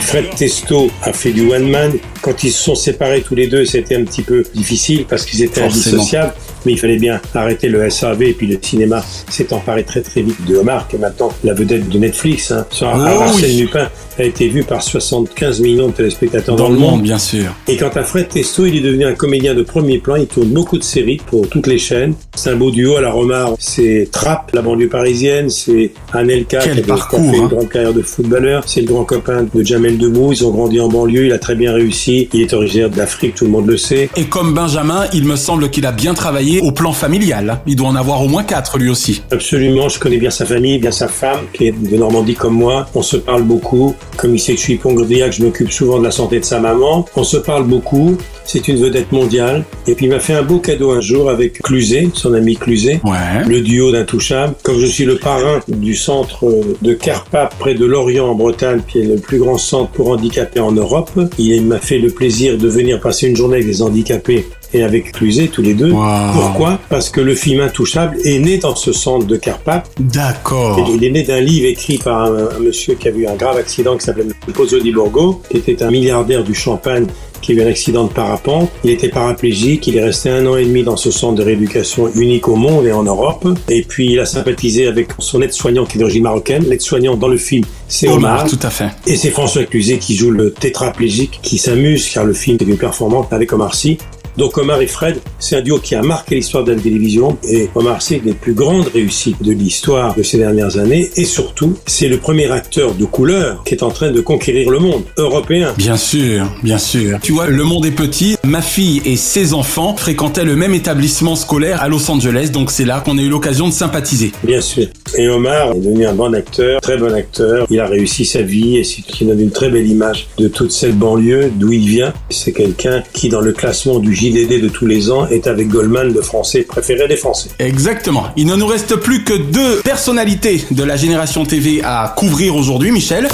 Speaker 5: Fred Testo a fait du one man. Quand ils se sont séparés tous les deux, c'était un petit peu difficile parce qu'ils étaient
Speaker 4: Forcément.
Speaker 5: indissociables. Mais il fallait bien arrêter le SAV et puis le cinéma s'est emparé très très vite de Omar, qui est maintenant la vedette de Netflix. Hein. Sur
Speaker 4: Oh
Speaker 5: Arsène
Speaker 4: oui.
Speaker 5: Lupin a été vu par 75 millions de téléspectateurs dans,
Speaker 4: Dans le monde, bien sûr.
Speaker 5: Et quant à Fred Testo, il est devenu un comédien de premier plan. Il tourne beaucoup de séries pour toutes les chaînes. C'est un beau duo à la Romar. C'est Trapp, la banlieue parisienne. C'est Anelka,
Speaker 4: Quel
Speaker 5: qui a fait
Speaker 4: parcours,
Speaker 5: une
Speaker 4: hein.
Speaker 5: grande carrière de footballeur. C'est le grand copain de Jamel Debbouze. Ils ont grandi en banlieue. Il a très bien réussi. Il est originaire d'Afrique, tout le monde le sait.
Speaker 4: Et comme Benjamin, il me semble qu'il a bien travaillé au plan familial. Il doit en avoir au moins quatre lui aussi.
Speaker 5: Absolument, je connais bien sa famille, bien sa femme, qui est de Normandie comme moi. On se parle beaucoup. Comme il sait que je suis hypochondriaque, je m'occupe souvent de la santé de sa maman. On se parle beaucoup. C'est une vedette mondiale. Et puis il m'a fait un beau cadeau un jour avec Cluzet, son ami Cluzet,
Speaker 4: Ouais.
Speaker 5: le duo d'Intouchable. Comme je suis le parrain du centre de Carpath près de Lorient en Bretagne, qui est le plus grand centre pour handicapés en Europe, il m'a fait le plaisir de venir passer une journée avec les handicapés et avec Cluzet, tous les deux.
Speaker 4: Wow.
Speaker 5: Pourquoi? Parce que le film Intouchable est né dans ce centre de Carpath.
Speaker 4: D'accord.
Speaker 5: Il est né d'un livre écrit par un, un monsieur qui a eu un grave accident qui s'appelait Pozzo di Borgo, qui était un milliardaire du Champagne qui a eu un accident de parapente. Il était paraplégique, il est resté un an et demi dans ce centre de rééducation unique au monde et en Europe. Et puis il a sympathisé avec son aide-soignant qui est d'origine marocaine. L'aide-soignant dans le film, c'est Omar.
Speaker 4: Omar, tout à fait.
Speaker 5: Et c'est François Cluzet qui joue le tétraplégique, qui s'amuse car le film est une performance avec Omar Sy. Donc Omar et Fred, c'est un duo qui a marqué l'histoire de la télévision et Omar Sy est une des plus grandes réussites de l'histoire de ces dernières années et surtout, c'est le premier acteur de couleur qui est en train de conquérir le monde européen.
Speaker 4: Bien sûr, bien sûr. Tu vois, le monde est petit. Ma fille et ses enfants fréquentaient le même établissement scolaire à Los Angeles, donc c'est là qu'on a eu l'occasion de sympathiser.
Speaker 5: Bien sûr. Et Omar est devenu un bon acteur, très bon acteur. Il a réussi sa vie et c'est qui donne une très belle image de toute cette banlieue d'où il vient. C'est quelqu'un qui, dans le classement du JDD de tous les ans, est avec Goldman le français préféré des Français.
Speaker 4: Exactement. Il ne nous reste plus que deux personnalités de la génération TV à couvrir aujourd'hui, Michel.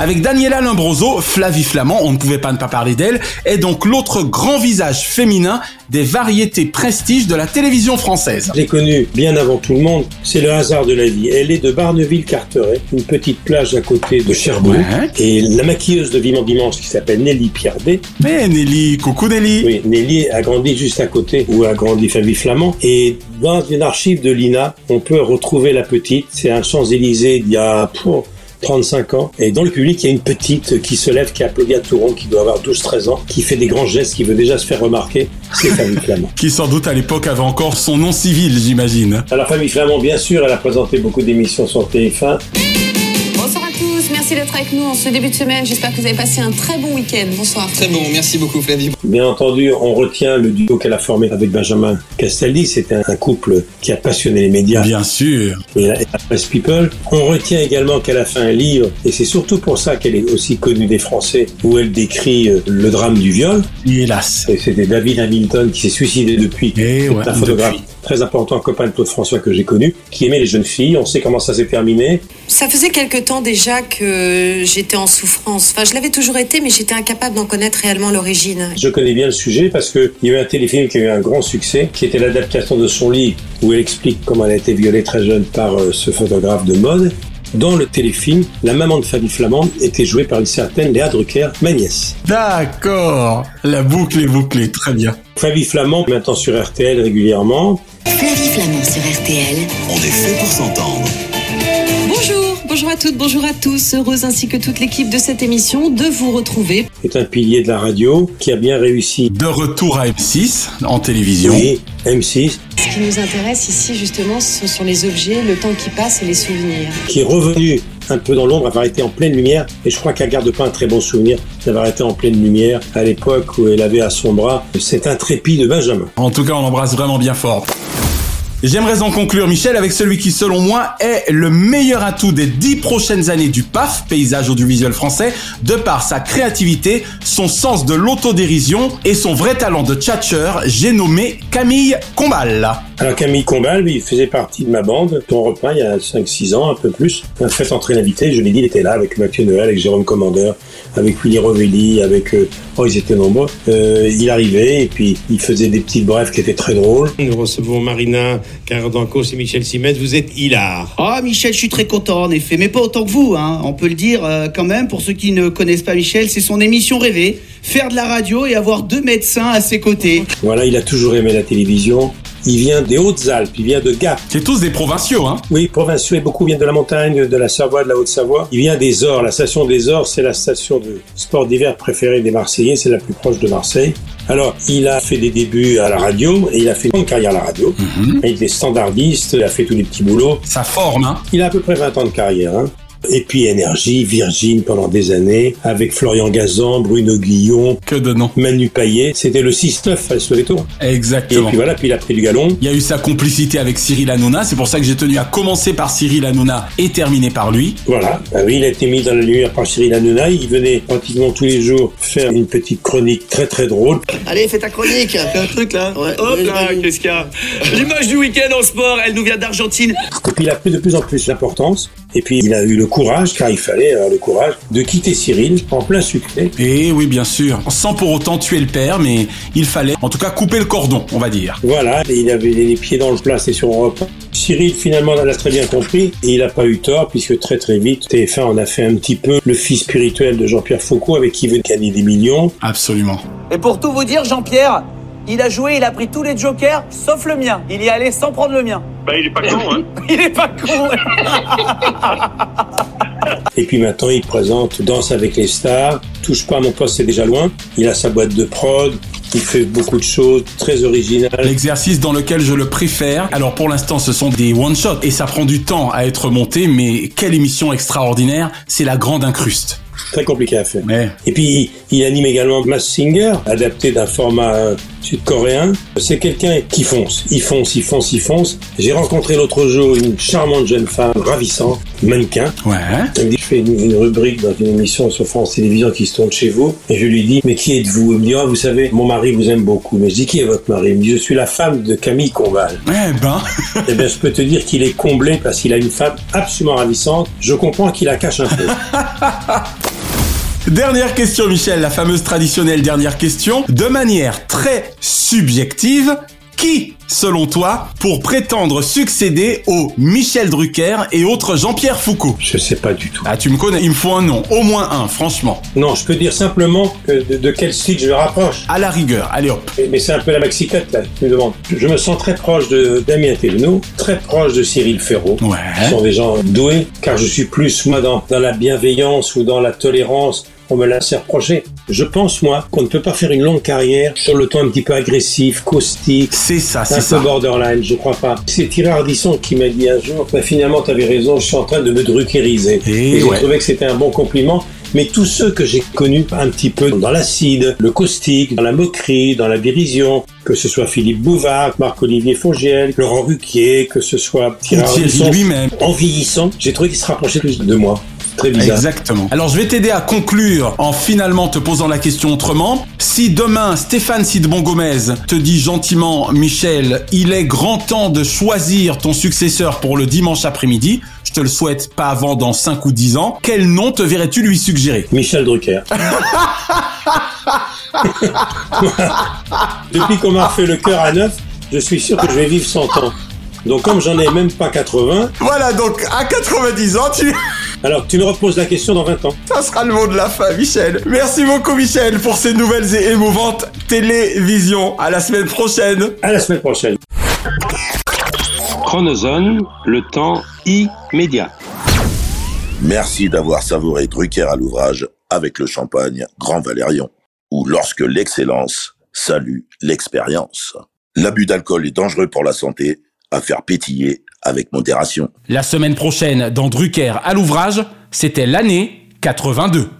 Speaker 4: Avec Daniela Lombroso, Flavie Flamand, on ne pouvait pas ne pas parler d'elle, est donc l'autre grand visage féminin des variétés prestige de la télévision française.
Speaker 5: Je l'ai connue bien avant tout le monde. C'est le hasard de la vie. Elle est de Barneville-Carteret, une petite plage à côté de Cherbourg.
Speaker 4: Ouais.
Speaker 5: Et la maquilleuse de Vivant Dimanche, qui s'appelle Nelly Pierdet,
Speaker 4: Mais Nelly, coucou Nelly.
Speaker 5: oui, Nelly a grandi juste à côté où a grandi Flavie Flamand. Et dans une archive de l'INA, on peut retrouver la petite. C'est un Champs-Élysées il y a 35 ans. Et dans le public, il y a une petite qui se lève, qui applaudit à Touron, qui doit avoir 12-13 ans, qui fait des grands gestes, qui veut déjà se faire remarquer. C'est Flavie Flamand.
Speaker 4: Qui sans doute à l'époque avait encore son nom civil, j'imagine.
Speaker 5: Alors Flavie Flamand, bien sûr, elle a présenté beaucoup d'émissions sur TF1.
Speaker 23: Tous, merci d'être avec nous en ce début de semaine. J'espère que vous avez passé un très bon week-end. Bonsoir.
Speaker 18: Très bon, merci beaucoup Flavie.
Speaker 5: Bien entendu, on retient le duo qu'elle a formé avec Benjamin Castaldi. C'était un couple qui a passionné les médias
Speaker 4: Bien sûr.
Speaker 5: et la, et la presse people. On retient également qu'elle a fait un livre, et c'est surtout pour ça qu'elle est aussi connue des Français, où elle décrit euh, le drame du viol.
Speaker 4: Et hélas.
Speaker 5: Et c'était David Hamilton qui s'est suicidé depuis.
Speaker 4: Eh ouais,
Speaker 5: un photographe
Speaker 4: depuis.
Speaker 5: Très important, un copain de Claude François que j'ai connu, qui aimait les jeunes filles. On sait comment ça s'est terminé.
Speaker 23: Ça faisait quelque temps déjà que j'étais en souffrance. Enfin, je l'avais toujours été, mais j'étais incapable d'en connaître réellement l'origine.
Speaker 5: Je connais bien le sujet parce qu'il y a eu un téléfilm qui a eu un grand succès, qui était l'adaptation de son livre, où elle explique comment elle a été violée très jeune par euh, ce photographe de mode. Dans le téléfilm, la maman de Flavie Flamand était jouée par une certaine Léa Drucker, ma nièce.
Speaker 4: D'accord. La boucle est bouclée, très bien.
Speaker 5: Flavie Flamand, maintenant sur RTL régulièrement.
Speaker 8: Flavie Flamand sur RTL.
Speaker 32: On est fait pour s'entendre.
Speaker 23: Bonjour, à toutes, bonjour à tous. Heureuse ainsi que toute l'équipe de cette émission de vous retrouver.
Speaker 5: C'est un pilier de la radio qui a bien réussi.
Speaker 4: De retour à M6 en télévision.
Speaker 5: Oui, M6.
Speaker 23: Ce qui nous intéresse ici justement, ce sont les objets, le temps qui passe et les souvenirs.
Speaker 5: Qui est revenu un peu dans l'ombre, avoir été en pleine lumière. Et je crois qu'elle garde pas un très bon souvenir d'avoir été en pleine lumière à l'époque où elle avait à son bras cet intrépide Benjamin.
Speaker 4: En tout cas, on l'embrasse vraiment bien fort. J'aimerais en conclure, Michel, avec celui qui, selon moi, est le meilleur atout des dix prochaines années du PAF, paysage audiovisuel français, de par sa créativité, son sens de l'autodérision et son vrai talent de tchatcheur, j'ai nommé Camille Combal.
Speaker 5: Alors Camille Combal, il faisait partie de ma bande, ton repas il y a 5-6 ans, un peu plus. Un fait entrer l'invité, je l'ai dit, il était là avec Mathieu Noël, avec Jérôme Commandeur, avec Willy Rovelli, avec... Euh, oh, ils étaient nombreux. Euh, il arrivait et puis il faisait des petites brèves qui étaient très drôles.
Speaker 33: Nous recevons Marina Cardancos et Michel Simès, vous êtes hilar.
Speaker 34: Ah Michel, je suis très content en effet, mais pas autant que vous, hein. on peut le dire euh, quand même, pour ceux qui ne connaissent pas Michel, c'est son émission rêvée, faire de la radio et avoir deux médecins à ses côtés.
Speaker 5: Voilà, il a toujours aimé la télévision. Il vient des Hautes-Alpes, il vient de Gap.
Speaker 4: C'est tous des provinciaux, hein
Speaker 5: Oui, provinciaux et beaucoup viennent de la montagne, de la Savoie, de la Haute-Savoie. Il vient des Ors. La station des Ors, c'est la station de sport d'hiver préférée des Marseillais, c'est la plus proche de Marseille. Alors, il a fait des débuts à la radio et il a fait une carrière à la radio. Il est standardiste, il a fait tous les petits boulots.
Speaker 4: Ça forme, hein
Speaker 5: Il a à peu près 20 ans de carrière, hein. Et puis Énergie, Virgin pendant des années, avec Florian Gazan, Bruno Guillon,
Speaker 4: que de noms.
Speaker 5: Manu Payet. C'était le 6-9 à Soweto.
Speaker 4: Exactement.
Speaker 5: Et puis voilà, puis il a pris du galon.
Speaker 4: Il y a eu sa complicité avec Cyril Hanouna. C'est pour ça que j'ai tenu à commencer par Cyril Hanouna et terminer par lui.
Speaker 5: Voilà. Ah oui, il a été mis dans la lumière par Cyril Hanouna. Il venait pratiquement tous les jours faire une petite chronique très très drôle.
Speaker 6: Allez, fais ta chronique.
Speaker 34: un truc là.
Speaker 6: Ouais.
Speaker 34: Hop là, qu'est-ce qu'il y a? L'image du week-end en sport, elle nous vient d'Argentine.
Speaker 5: Et puis il a pris de plus en plus d'importance. Et puis il a eu le courage, car il fallait avoir le courage, de quitter Cyril en plein succès.
Speaker 4: Et oui, bien sûr. Sans pour autant tuer le père, mais il fallait en tout cas couper le cordon, on va dire.
Speaker 5: Voilà, et il avait les pieds dans le plat, c'est sur Europe. Cyril finalement l'a très bien compris et il n'a pas eu tort puisque très très vite TF1 en a fait un petit peu le fils spirituel de Jean-Pierre Foucault avec qui il veut gagner des millions.
Speaker 4: Absolument.
Speaker 34: Et pour tout vous dire, Jean-Pierre, il a joué, il a pris tous les jokers, sauf le mien. Il y est allé sans prendre le mien.
Speaker 31: Bah, il est pas con, hein. (laughs)
Speaker 34: Il est pas con.
Speaker 5: Et puis maintenant, il présente Danse avec les stars. Touche pas à mon poste, c'est déjà loin. Il a sa boîte de prod. Il fait beaucoup de choses très originales.
Speaker 4: L'exercice dans lequel je le préfère, alors pour l'instant ce sont des one-shots et ça prend du temps à être monté, mais quelle émission extraordinaire, c'est la grande incruste.
Speaker 5: Très compliqué à faire.
Speaker 4: Ouais.
Speaker 5: Et puis, il anime également Mass Singer, adapté d'un format euh, sud-coréen. C'est quelqu'un qui fonce. Il fonce, il fonce, il fonce. J'ai rencontré l'autre jour une charmante jeune femme, ravissante, mannequin.
Speaker 4: Ouais.
Speaker 5: Elle me dit, je fais une, une rubrique dans une émission sur France Télévisions qui se tourne chez vous. Et je lui dis, mais qui êtes-vous? Elle me dit, ah, vous savez, mon mari vous aime beaucoup. Mais je dis, qui est votre mari? Il me dit, je suis la femme de Camille Combal.
Speaker 4: Eh ben.
Speaker 5: eh bien, je peux te dire qu'il est comblé parce qu'il a une femme absolument ravissante. Je comprends qu'il la cache un peu. (laughs)
Speaker 4: Dernière question, Michel, la fameuse traditionnelle dernière question. De manière très subjective, qui, selon toi, pour prétendre succéder au Michel Drucker et autres Jean-Pierre Foucault?
Speaker 5: Je sais pas du tout.
Speaker 4: Ah, tu me connais, il me faut un nom, au moins un, franchement.
Speaker 5: Non, je peux dire simplement que de, de quel style je me rapproche.
Speaker 4: À la rigueur, allez hop.
Speaker 5: Mais, mais c'est un peu la maxicate, là, tu me demandes. Je me sens très proche de Damien Thévenot, très proche de Cyril Ferraud.
Speaker 4: Ouais.
Speaker 5: Ce sont des gens doués, car je suis plus, moi, dans, dans la bienveillance ou dans la tolérance on me l'a assez reproché. Je pense, moi, qu'on ne peut pas faire une longue carrière sur le ton un petit peu agressif, caustique.
Speaker 4: C'est ça,
Speaker 5: un
Speaker 4: c'est
Speaker 5: peu
Speaker 4: ça.
Speaker 5: borderline, je crois pas. C'est Thierry Ardisson qui m'a dit un jour, bah, finalement, tu avais raison, je suis en train de me druckeriser.
Speaker 4: Et
Speaker 5: Et j'ai
Speaker 4: ouais.
Speaker 5: trouvé que c'était un bon compliment. Mais tous ceux que j'ai connus un petit peu dans l'acide, le caustique, dans la moquerie, dans la dérision, que ce soit Philippe Bouvard, Marc-Olivier Fogiel, Laurent Ruquier, que ce soit Thierry,
Speaker 4: lui-même.
Speaker 5: en vieillissant, j'ai trouvé qu'il se rapprochait plus de moi. Très bizarre.
Speaker 4: Exactement. Alors je vais t'aider à conclure en finalement te posant la question autrement. Si demain Stéphane Sidbon Gomez te dit gentiment Michel, il est grand temps de choisir ton successeur pour le dimanche après-midi, je te le souhaite pas avant dans 5 ou 10 ans, quel nom te verrais-tu lui suggérer?
Speaker 5: Michel Drucker. (laughs) Depuis qu'on m'a fait le cœur à neuf, je suis sûr que je vais vivre 100 ans. Donc comme j'en ai même pas 80...
Speaker 4: Voilà, donc à 90 ans, tu...
Speaker 5: Alors tu me reposes la question dans 20 ans.
Speaker 4: Ça sera le mot de la fin, Michel. Merci beaucoup, Michel, pour ces nouvelles et émouvantes télévisions. À la semaine prochaine.
Speaker 5: À la semaine prochaine.
Speaker 35: Chronozone, le temps immédiat.
Speaker 36: Merci d'avoir savouré Drucker à l'ouvrage avec le champagne Grand Valérion, ou lorsque l'excellence salue l'expérience. L'abus d'alcool est dangereux pour la santé, à faire pétiller avec modération.
Speaker 4: La semaine prochaine, dans Drucker à l'ouvrage, c'était l'année 82.